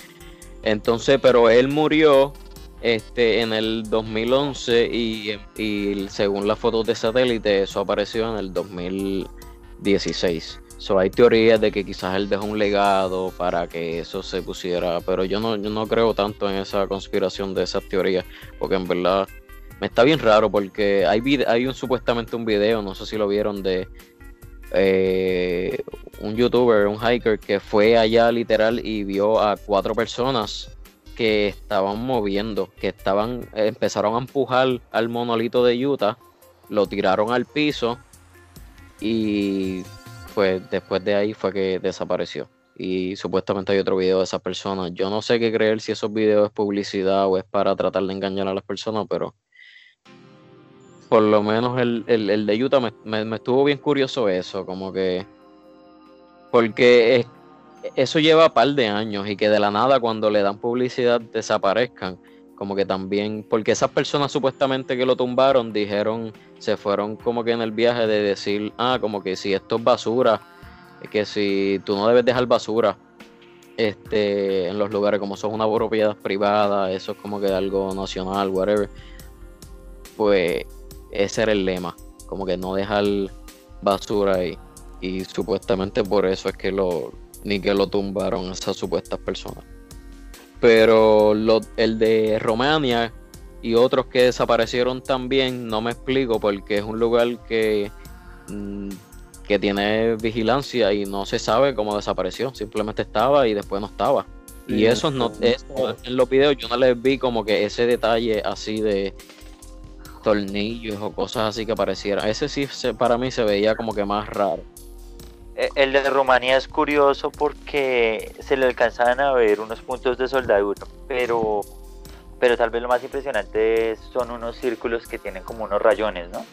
Entonces, pero él murió este en el 2011 y, y según las fotos de satélite eso apareció en el 2016. So, hay teorías de que quizás él dejó un legado para que eso se pusiera, pero yo no, yo no creo tanto en esa conspiración de esas teorías, porque en verdad me está bien raro porque hay, un, supuestamente un video, no sé si lo vieron, de eh, un youtuber, un hiker que fue allá literal y vio a cuatro personas que estaban moviendo, que estaban, empezaron a empujar al monolito de Utah, lo tiraron al piso y pues después de ahí fue que desapareció. Y supuestamente hay otro video de esa persona. Yo no sé qué creer si esos videos es publicidad o es para tratar de engañar a las personas, pero por lo menos el, de Utah me, estuvo bien curioso eso, como que porque eso lleva un par de años y que de la nada cuando le dan publicidad desaparezcan, como que también, porque esas personas supuestamente que lo tumbaron dijeron, se fueron como que en el viaje de decir, ah, como que si esto es basura, que si tú no debes dejar basura este, en los lugares como son una propiedad privada, eso es como que algo nacional, whatever, pues ese era el lema, como que no dejar basura ahí. Y supuestamente por eso es que lo, ni que lo tumbaron esas supuestas personas. Pero lo, el de Romania, y otros que desaparecieron también, no me explico porque es un lugar que, mm, que tiene vigilancia y no se sabe cómo desapareció, simplemente estaba y después no estaba. Y eso no, eso en los videos yo no les vi como que ese detalle así de tornillos o cosas así que aparecieran. Ese sí se- para mí se veía como que más raro. Eh, El de Rumanía es curioso porque se le alcanzan a ver unos puntos de soldadura, pero, pero tal vez lo más impresionante es- son unos círculos que tienen como unos rayones, ¿no?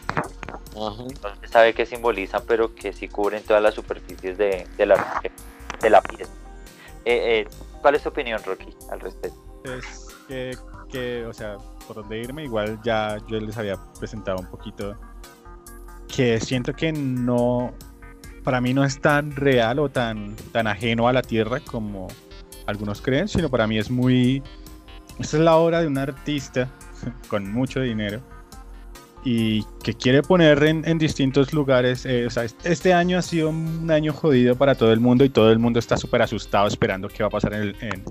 Ajá. No se sabe qué simbolizan, pero que sí cubren todas las superficies de, de la, de la pieza. Eh, eh, ¿Cuál es tu opinión, Rocky, al respecto? Es que, que, o sea, por donde irme, igual ya yo les había presentado un poquito que siento que no, para mí no es tan real o tan, tan ajeno a la Tierra como algunos creen, sino para mí es muy, esta es la obra de un artista con mucho dinero y que quiere poner en, en distintos lugares. eh, o sea, este- año ha sido un año jodido para todo el mundo y todo el mundo está súper asustado esperando qué va a pasar en, el- en-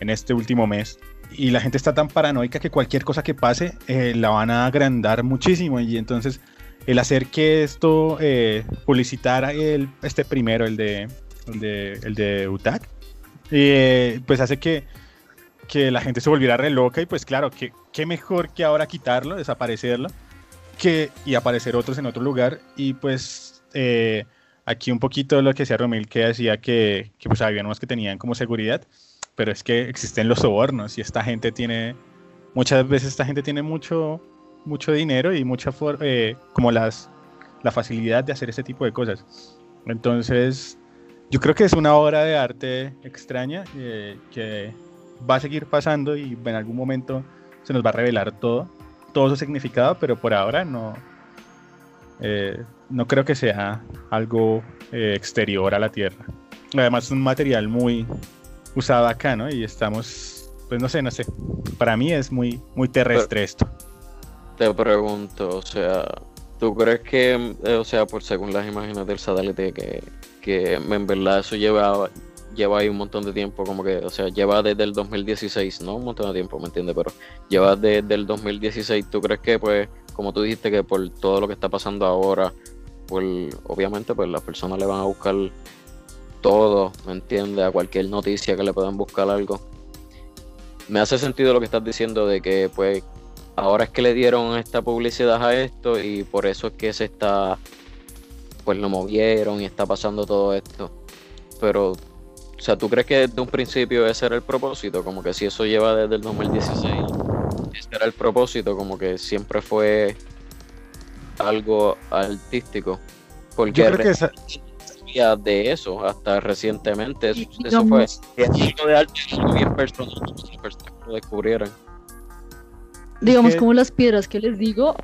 en este último mes. Y la gente está tan paranoica que cualquier cosa que pase eh, la van a agrandar muchísimo. Y entonces el hacer que esto eh, publicitara el, este primero, el de, el de, el de UTAC, eh, pues hace que, que la gente se volviera re loca. Y pues claro, que, qué mejor que ahora quitarlo, desaparecerlo, que, y aparecer otros en otro lugar. Y pues eh, aquí un poquito lo que decía Romil, que decía que, que pues había unos que tenían como seguridad pero es que existen los sobornos y esta gente tiene, muchas veces esta gente tiene mucho, mucho dinero y mucha, eh, como las, la facilidad de hacer ese tipo de cosas. Entonces, yo creo que es una obra de arte extraña eh, que va a seguir pasando y en algún momento se nos va a revelar todo, todo su significado, pero por ahora no, eh, no creo que sea algo eh, exterior a la Tierra. Además es un material muy usado acá, ¿no? Y estamos, pues no sé, no sé. Para mí es muy, muy terrestre esto. Te pregunto, o sea, ¿tú crees que, eh, o sea, por según las imágenes del satélite, que, que en verdad eso lleva, lleva ahí un montón de tiempo, como que, o sea, lleva desde el 2016, no un montón de tiempo, ¿me entiendes? Pero lleva desde el 2016, ¿tú crees que, pues, como tú dijiste, que por todo lo que está pasando ahora, pues, obviamente, pues las personas le van a buscar todo, ¿me entiendes? A cualquier noticia que le puedan buscar algo. Me hace sentido lo que estás diciendo de que, pues, ahora es que le dieron esta publicidad a esto y por eso es que se está, pues lo movieron y está pasando todo esto. Pero, o sea, ¿tú crees que desde un principio ese era el propósito? Como que si eso lleva desde el 2016, ese era el propósito, como que siempre fue algo artístico. Porque Yo creo que esa, sabía de eso hasta recientemente. Eso, Y eso fue de arte bien personal, que lo descubrieran. Digamos, que- como las piedras que les digo,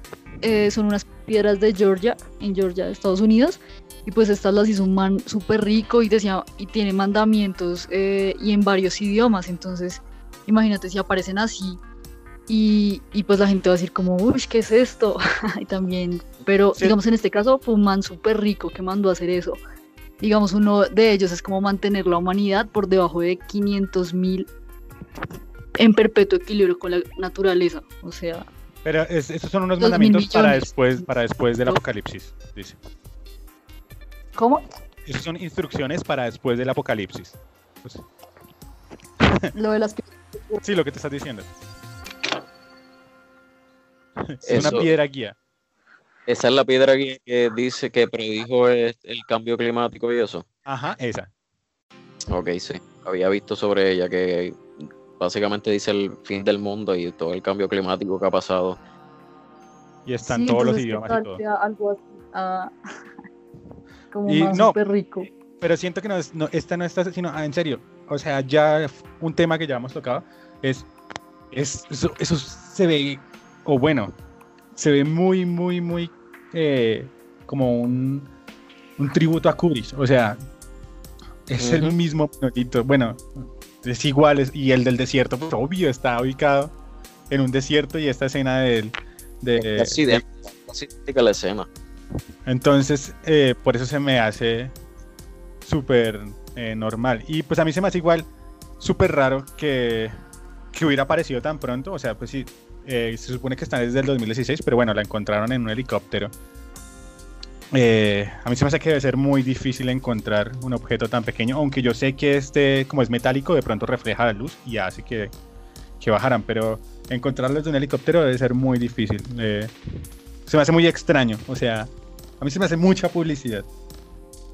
eh, son unas piedras de Georgia, en Georgia, Estados Unidos. Y pues estas las hizo un man súper rico y decía, y tiene mandamientos eh, y en varios idiomas. Entonces, imagínate si aparecen así. Y, y pues la gente va a decir como, uy, ¿qué es esto? y también, pero Sí. digamos en este caso fue un man súper rico que mandó a hacer eso. Digamos, uno de ellos es como mantener la humanidad por debajo de 500 mil en perpetuo equilibrio con la naturaleza. O sea, pero es- esos son unos mandamientos para después, para después del apocalipsis, dice. ¿cómo? Esos son instrucciones para después del apocalipsis. Pues, Lo de las sí, lo que te estás diciendo. Es una piedra guía. Esa es la piedra que, que dice que predijo el, el cambio climático y eso. Ajá, esa. Ok, sí. Había visto sobre ella que básicamente dice el fin del mundo y todo el cambio climático que ha pasado. Y están Sí, todos los entonces, ¿qué idiomas y todo. algo así, ah, como Y más no. rico. Pero siento que no, es- no, esta no está, sino, ah, en serio, o sea, ya un tema que ya hemos tocado es, es eso, eso se ve, o bueno, se ve muy, muy, muy eh, como un, un tributo a Kubrick, o sea, es el mismo monolito, bueno, es igual, es- y el del desierto, pues obvio, está ubicado en un desierto y esta escena del... De, Así de idéntica la escena. entonces, eh, por eso se me hace súper eh, normal. Y pues a mí se me hace igual súper raro que, que hubiera aparecido tan pronto. O sea, pues sí, eh, se supone que está desde el 2016, pero bueno, la encontraron en un helicóptero. Eh, a mí se me hace que debe ser muy difícil encontrar un objeto tan pequeño, aunque yo sé que este, como es metálico, de pronto refleja la luz y hace que, que bajaran, pero encontrarlo desde un helicóptero debe ser muy difícil. Eh, se me hace muy extraño, o sea, a mí se me hace mucha publicidad,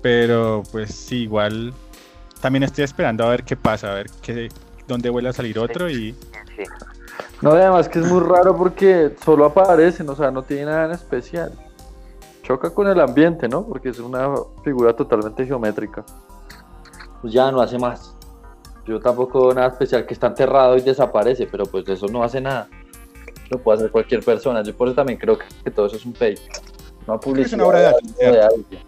pero pues igual también estoy esperando a ver qué pasa, a ver qué, dónde vuelve a salir otro y... No, además que es muy raro porque solo aparecen, o sea, no tiene nada en especial. Choca con el ambiente, ¿no? Porque es una figura totalmente geométrica. Pues ya no hace más. Yo tampoco veo nada especial que está enterrado y desaparece, pero pues eso no hace nada. Lo puede hacer cualquier persona. Yo por eso también creo que, que todo eso es un fake. Una publicidad. una obra de arte, de.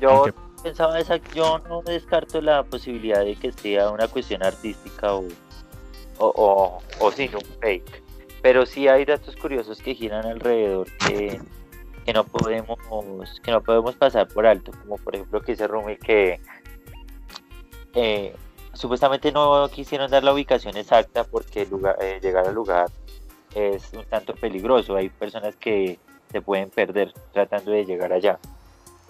Yo pensaba esa, yo no descarto la posibilidad de que sea una cuestión artística o, o, o, o sí, un fake. Pero sí hay datos curiosos que giran alrededor que, que no podemos que no podemos pasar por alto, como por ejemplo que dice Rumi que eh, supuestamente no quisieron dar la ubicación exacta porque lugar, eh, llegar al lugar es un tanto peligroso. Hay personas que se pueden perder tratando de llegar allá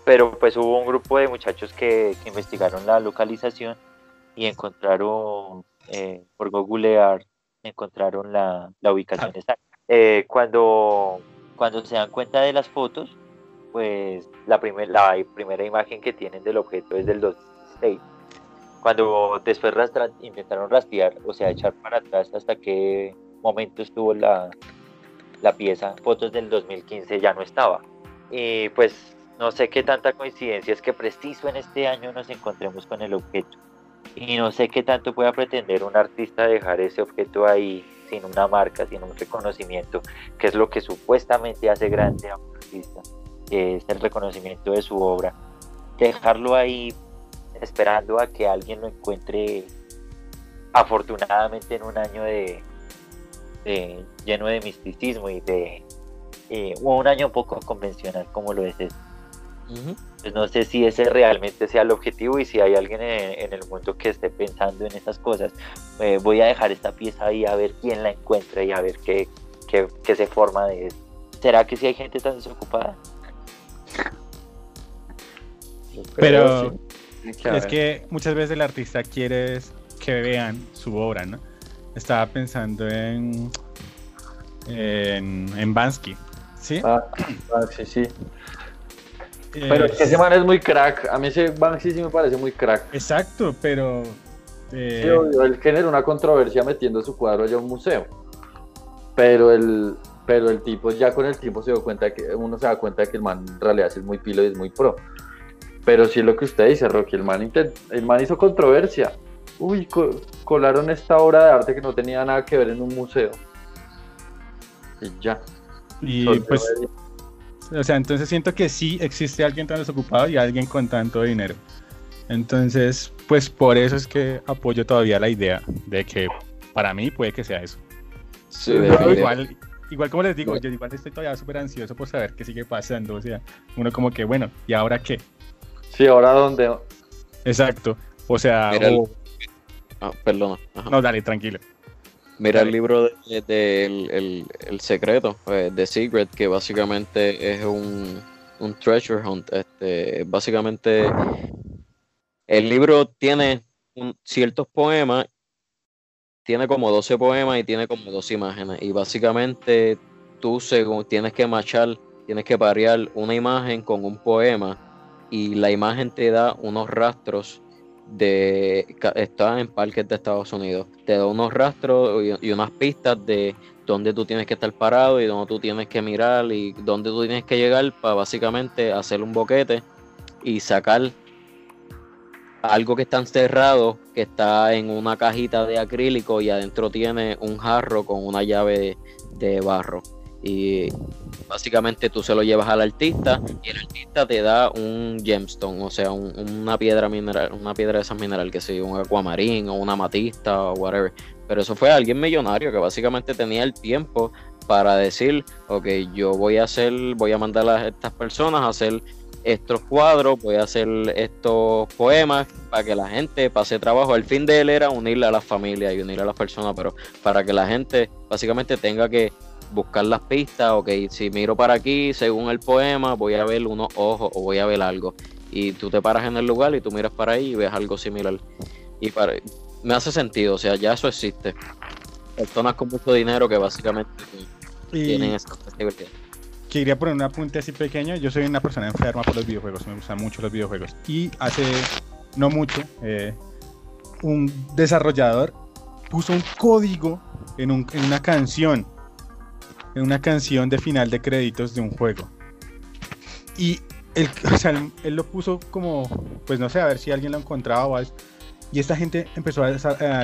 pero pues hubo un grupo de muchachos que, que investigaron la localización y encontraron eh, por Google Earth encontraron la, la ubicación Ah. exacta. Eh, cuando, cuando se dan cuenta de las fotos, pues la, primer, la primera imagen que tienen del objeto es del 2006. Cuando después rastra- intentaron rastrear, o sea, echar para atrás hasta qué momento estuvo la, la pieza, fotos del 2015 ya no estaba. Y pues no sé qué tanta coincidencia es que preciso en este año nos encontremos con el objeto. Y no sé qué tanto pueda pretender un artista dejar ese objeto ahí sin una marca, sin un reconocimiento, que es lo que supuestamente hace grande a un artista, que es el reconocimiento de su obra. Dejarlo ahí esperando a que alguien lo encuentre afortunadamente en un año de, lleno de misticismo y de eh, un año poco convencional como lo es este. Pues no sé si ese realmente sea el objetivo y si hay alguien en, en el mundo que esté pensando en esas cosas. Eh, voy a dejar esta pieza ahí a ver quién la encuentra y a ver qué, qué, qué se forma de eso. ¿Será que si hay gente tan desocupada? Pero sí. Es que muchas veces el artista quiere que vean su obra, ¿no? Estaba pensando en, en, en Bansky, ¿sí? Ah, ah, sí, sí. Eh, Pero es que ese man es muy crack. A mí ese Banksy sí me parece muy crack. Exacto, pero... eh, Sí, obvio, él generó una controversia metiendo su cuadro allá a un museo. Pero el, pero el tipo ya con el tiempo se dio cuenta que uno se da cuenta de que el man en realidad es muy pilo y es muy pro. Pero sí es lo que usted dice, Rocky, el man, intent- el man hizo controversia. Uy, co- colaron esta obra de arte que no tenía nada que ver en un museo. Y ya. y pues, o sea, entonces siento que sí existe alguien tan desocupado y alguien con tanto dinero. Entonces, pues por eso es que apoyo todavía la idea de que para mí puede que sea eso. Sí. Igual, igual como les digo, yo igual estoy todavía súper ansioso por saber qué sigue pasando. O sea, uno como que, bueno, ¿y ahora qué? Sí, ahora donde. Exacto. O sea, Mira el- Ah, perdona. Ajá. no, dale, tranquilo. Mira el libro de, de- el, el- el secreto, eh, The Secret, que básicamente es un, un treasure hunt. Este, básicamente, el libro tiene un- ciertos poemas, tiene como 12 poemas y tiene como dos imágenes. Y básicamente tú según tienes que machar, tienes que parear una imagen con un poema y la imagen te da unos rastros de está en parques de Estados Unidos. Te da unos rastros y, unas pistas de dónde tú tienes que estar parado y dónde tú tienes que mirar y dónde tú tienes que llegar para básicamente hacer un boquete y sacar algo que está encerrado, que está en una cajita de acrílico y adentro tiene un jarro con una llave de barro. Y básicamente tú se lo llevas al artista y el artista te da un gemstone, o sea, un- una piedra mineral, una piedra de esas mineral, que sea un acuamarín o una matista o whatever. Pero eso fue alguien millonario que básicamente tenía el tiempo para decir, ok, yo voy a hacer, voy a mandar a estas personas a hacer estos cuadros, voy a hacer estos poemas para que la gente pase trabajo. El fin de él era unirle a las familias y unir a las personas, pero para que la gente básicamente tenga que buscar las pistas, ok, si miro para aquí, según el poema, voy a ver unos ojos o voy a ver algo. Y tú te paras en el lugar y tú miras para ahí y ves algo similar. Y para, me hace sentido, o sea, ya eso existe. Personas con mucho dinero que básicamente Y tienen esa accesibilidad. quería poner un apunte así pequeño. Yo soy una persona enferma por los videojuegos, me gustan mucho los videojuegos. Y hace no mucho, eh, un desarrollador puso un código en, un- en una canción, una canción de final de créditos de un juego. Y él, o sea, él, lo puso como, pues no sé, a ver si alguien lo encontraba o algo. Y esta gente empezó a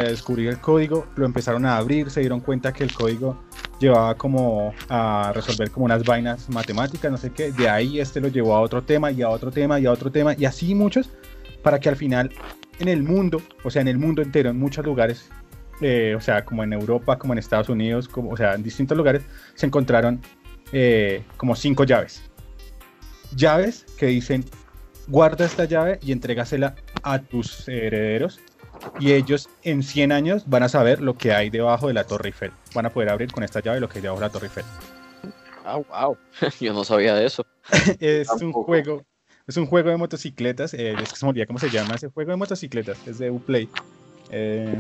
descubrir el código, lo empezaron a abrir, se dieron cuenta que el código llevaba como a resolver como unas vainas matemáticas, no sé qué. De ahí este lo llevó a otro tema y a otro tema y a otro tema y así muchos para que al final en el mundo, o sea, en el mundo entero, en muchos lugares, eh, o sea, como en Europa, como en Estados Unidos, como, o sea, en distintos lugares, se encontraron eh, como cinco llaves. Llaves que dicen, guarda esta llave y entrégasela a tus herederos y ellos en 100 años van a saber lo que hay debajo de la Torre Eiffel. Van a poder abrir con esta llave lo que hay debajo de la Torre Eiffel. Ah, wow. Yo no sabía de eso. es un Tampoco. juego, es un juego de motocicletas. eh, es que se me olvida cómo se llama ese juego de motocicletas. Es de Uplay. Eh,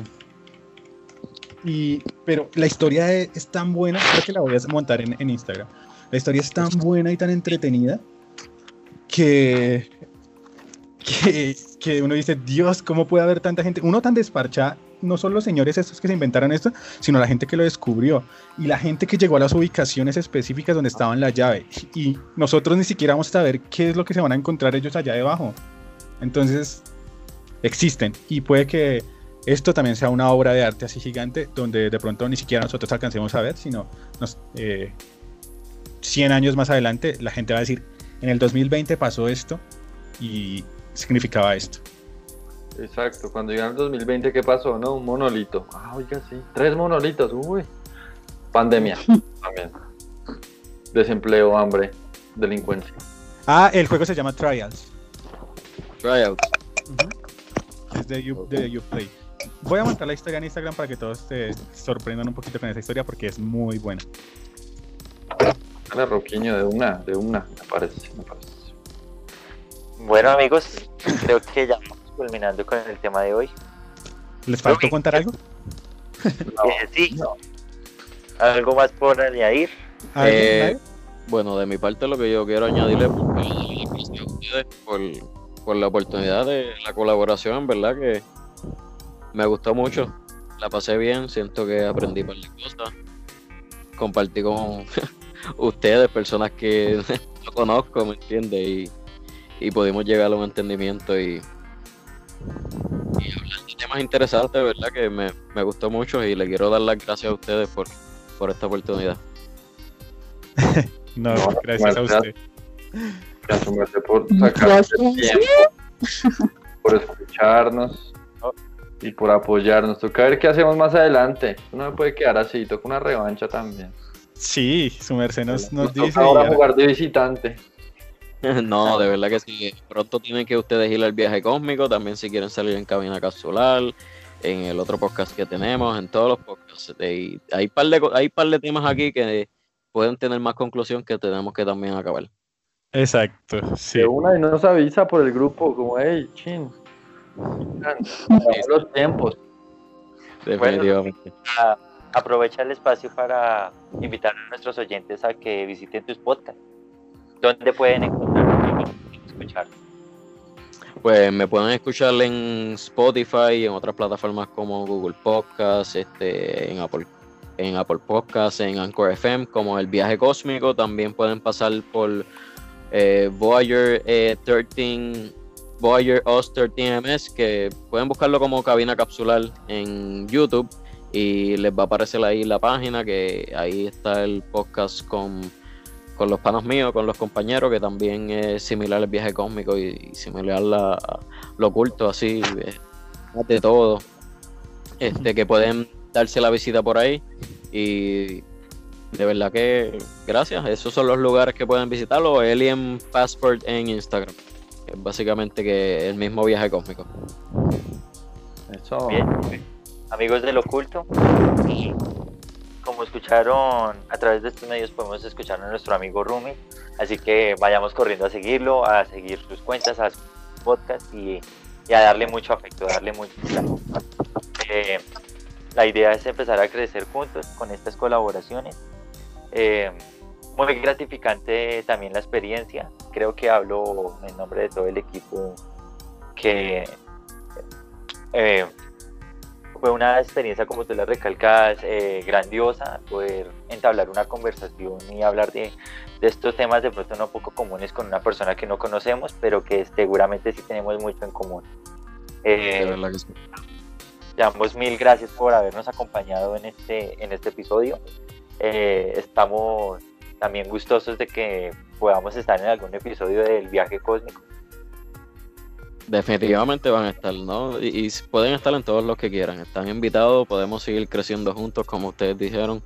pero la historia es, tan buena, creo que la voy a montar en, en Instagram. La historia es tan buena y tan entretenida que, que, que uno dice, Dios, ¿cómo puede haber tanta gente? Uno tan desparchada, no son los señores estos que se inventaron esto, sino la gente que lo descubrió y la gente que llegó a las ubicaciones específicas donde estaban la llave. Y nosotros ni siquiera vamos a saber qué es lo que se van a encontrar ellos allá debajo. Entonces, existen y puede que esto también sea una obra de arte así gigante donde de pronto ni siquiera nosotros alcancemos a ver, sino nos, eh, 100 años más adelante la gente va a decir, en el 2020 pasó esto y significaba esto. Exacto, cuando llegan al 2020, ¿qué pasó? No, un monolito. Ah, oiga, sí. Tres monolitos, uy. Pandemia también. Desempleo, hambre, delincuencia. Ah, el juego se llama Trials. Tryout. Es de, You- de Uplay. Voy a montar la historia en Instagram para que todos se sorprendan un poquito con esa historia porque es muy buena. Dale, Roquiño, de una, de una, me parece, me parece. Bueno amigos, creo que ya vamos culminando con el tema de hoy. ¿Les faltó contar algo? Eh, sí, algo más por añadir. Eh. Bueno, de mi parte lo que yo quiero añadirle por, por la oportunidad de la colaboración, en verdad que me gustó mucho, la pasé bien, siento que aprendí par de cosas, compartí con ustedes, personas que no conozco, ¿me entiendes? Y, y pudimos llegar a un entendimiento y, y hablar de temas interesantes, ¿verdad? Que me, me gustó mucho y le quiero dar las gracias a ustedes por, por esta oportunidad. No, No, gracias a usted. Gracias, por sacar Gracias. el tiempo, por escucharnos y por apoyarnos. Toca ver qué hacemos más adelante. No me puede quedar así, toca una revancha también. Sí, su merced nos, nos dice. ahora ya- jugar de visitante. No, de verdad que sí. Pronto tienen que ustedes ir al viaje cósmico. También si quieren salir en cabina capsular, en el otro podcast que tenemos, en todos los podcasts. Y hay par de, hay par de temas aquí que pueden tener más conclusión que tenemos que también acabar. Exacto, sí. De una y nos avisa por el grupo, como, hey, chin. Los tiempos. Definitivamente. aprovecha el espacio para invitar a nuestros oyentes a que visiten tus podcasts. ¿Dónde pueden encontrar escuchar? Pues me pueden escuchar en Spotify y en otras plataformas como Google Podcast, este, en Apple, en Apple Podcast, en Anchor FM, como El Viaje Cósmico. También pueden pasar por eh, Voyager eh, 13, Voyager OS 13 MS, que pueden buscarlo como cabina capsular en YouTube y les va a aparecer ahí la página, que ahí está el podcast con con los panos míos, con los compañeros, que también es similar al viaje cósmico y, y similar a lo oculto, así, eh, de todo. Este, que pueden darse la visita por ahí y de verdad que gracias. Esos son los lugares que pueden visitarlo. Alien Passport en Instagram. Es básicamente que el mismo viaje cósmico. Eso. Bien, amigos del oculto, y como escucharon a través de estos medios podemos escuchar a nuestro amigo Rumi, así que vayamos corriendo a seguirlo, a seguir sus cuentas, a su podcast y, y a darle mucho afecto, darle mucho. Eh, la idea es empezar a crecer juntos con estas colaboraciones. Eh, muy gratificante también la experiencia. Creo que hablo en nombre de todo el equipo que eh, fue una experiencia, como tú la recalcas, eh, grandiosa, poder entablar una conversación y hablar de, de estos temas de pronto no poco comunes con una persona que no conocemos, pero que seguramente sí tenemos mucho en común. Eh, damos mil gracias por habernos acompañado en este, en este episodio. Eh, estamos también gustosos de que podamos estar en algún episodio del viaje cósmico. Definitivamente van a estar, ¿no? Y, y pueden estar en todos los que quieran. Están invitados, podemos seguir creciendo juntos, como ustedes dijeron.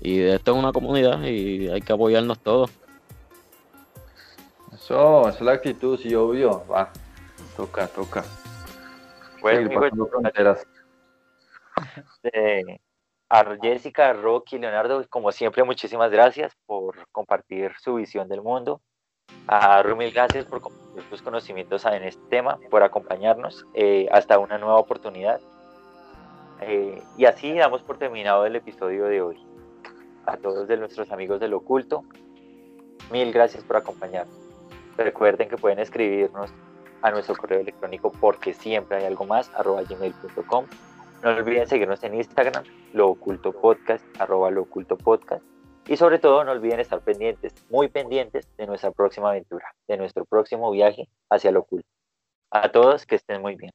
Y esto es una comunidad y hay que apoyarnos todos. Eso, esa es la actitud, sí, obvio. Va. Toca, toca. Bueno, Seguir amigos, eh, a Jessica, Rocky, Leonardo, como siempre, muchísimas gracias por compartir su visión del mundo. A Rumi, gracias por compartir tus conocimientos en este tema, por acompañarnos. eh, hasta una nueva oportunidad. Eh, y así damos por terminado el episodio de hoy. A todos de nuestros amigos del oculto, mil gracias por acompañarnos. Recuerden que pueden escribirnos a nuestro correo electrónico porque siempre hay algo más, arroba gmail.com. No olviden seguirnos en Instagram, lo oculto podcast, arroba lo oculto podcast. Y sobre todo no olviden estar pendientes, muy pendientes de nuestra próxima aventura, de nuestro próximo viaje hacia lo oculto. A todos que estén muy bien.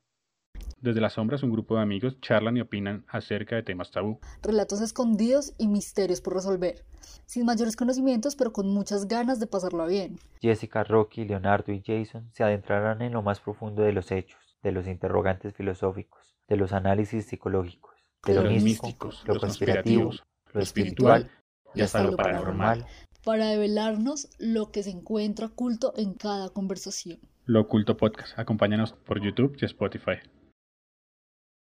Desde las sombras, un grupo de amigos charlan y opinan acerca de temas tabú. relatos escondidos y misterios por resolver, sin mayores conocimientos pero con muchas ganas de pasarlo bien. Jessica, Rocky, Leonardo y Jason se adentrarán en lo más profundo de los hechos, de los interrogantes filosóficos, de los análisis psicológicos, de De lo los místico, místicos, lo conspirativo, conspirativos, lo espiritual espiritual, y hasta lo paranormal. para develarnos lo que se encuentra oculto en cada conversación. Lo Oculto Podcast. Acompáñanos por YouTube y Spotify.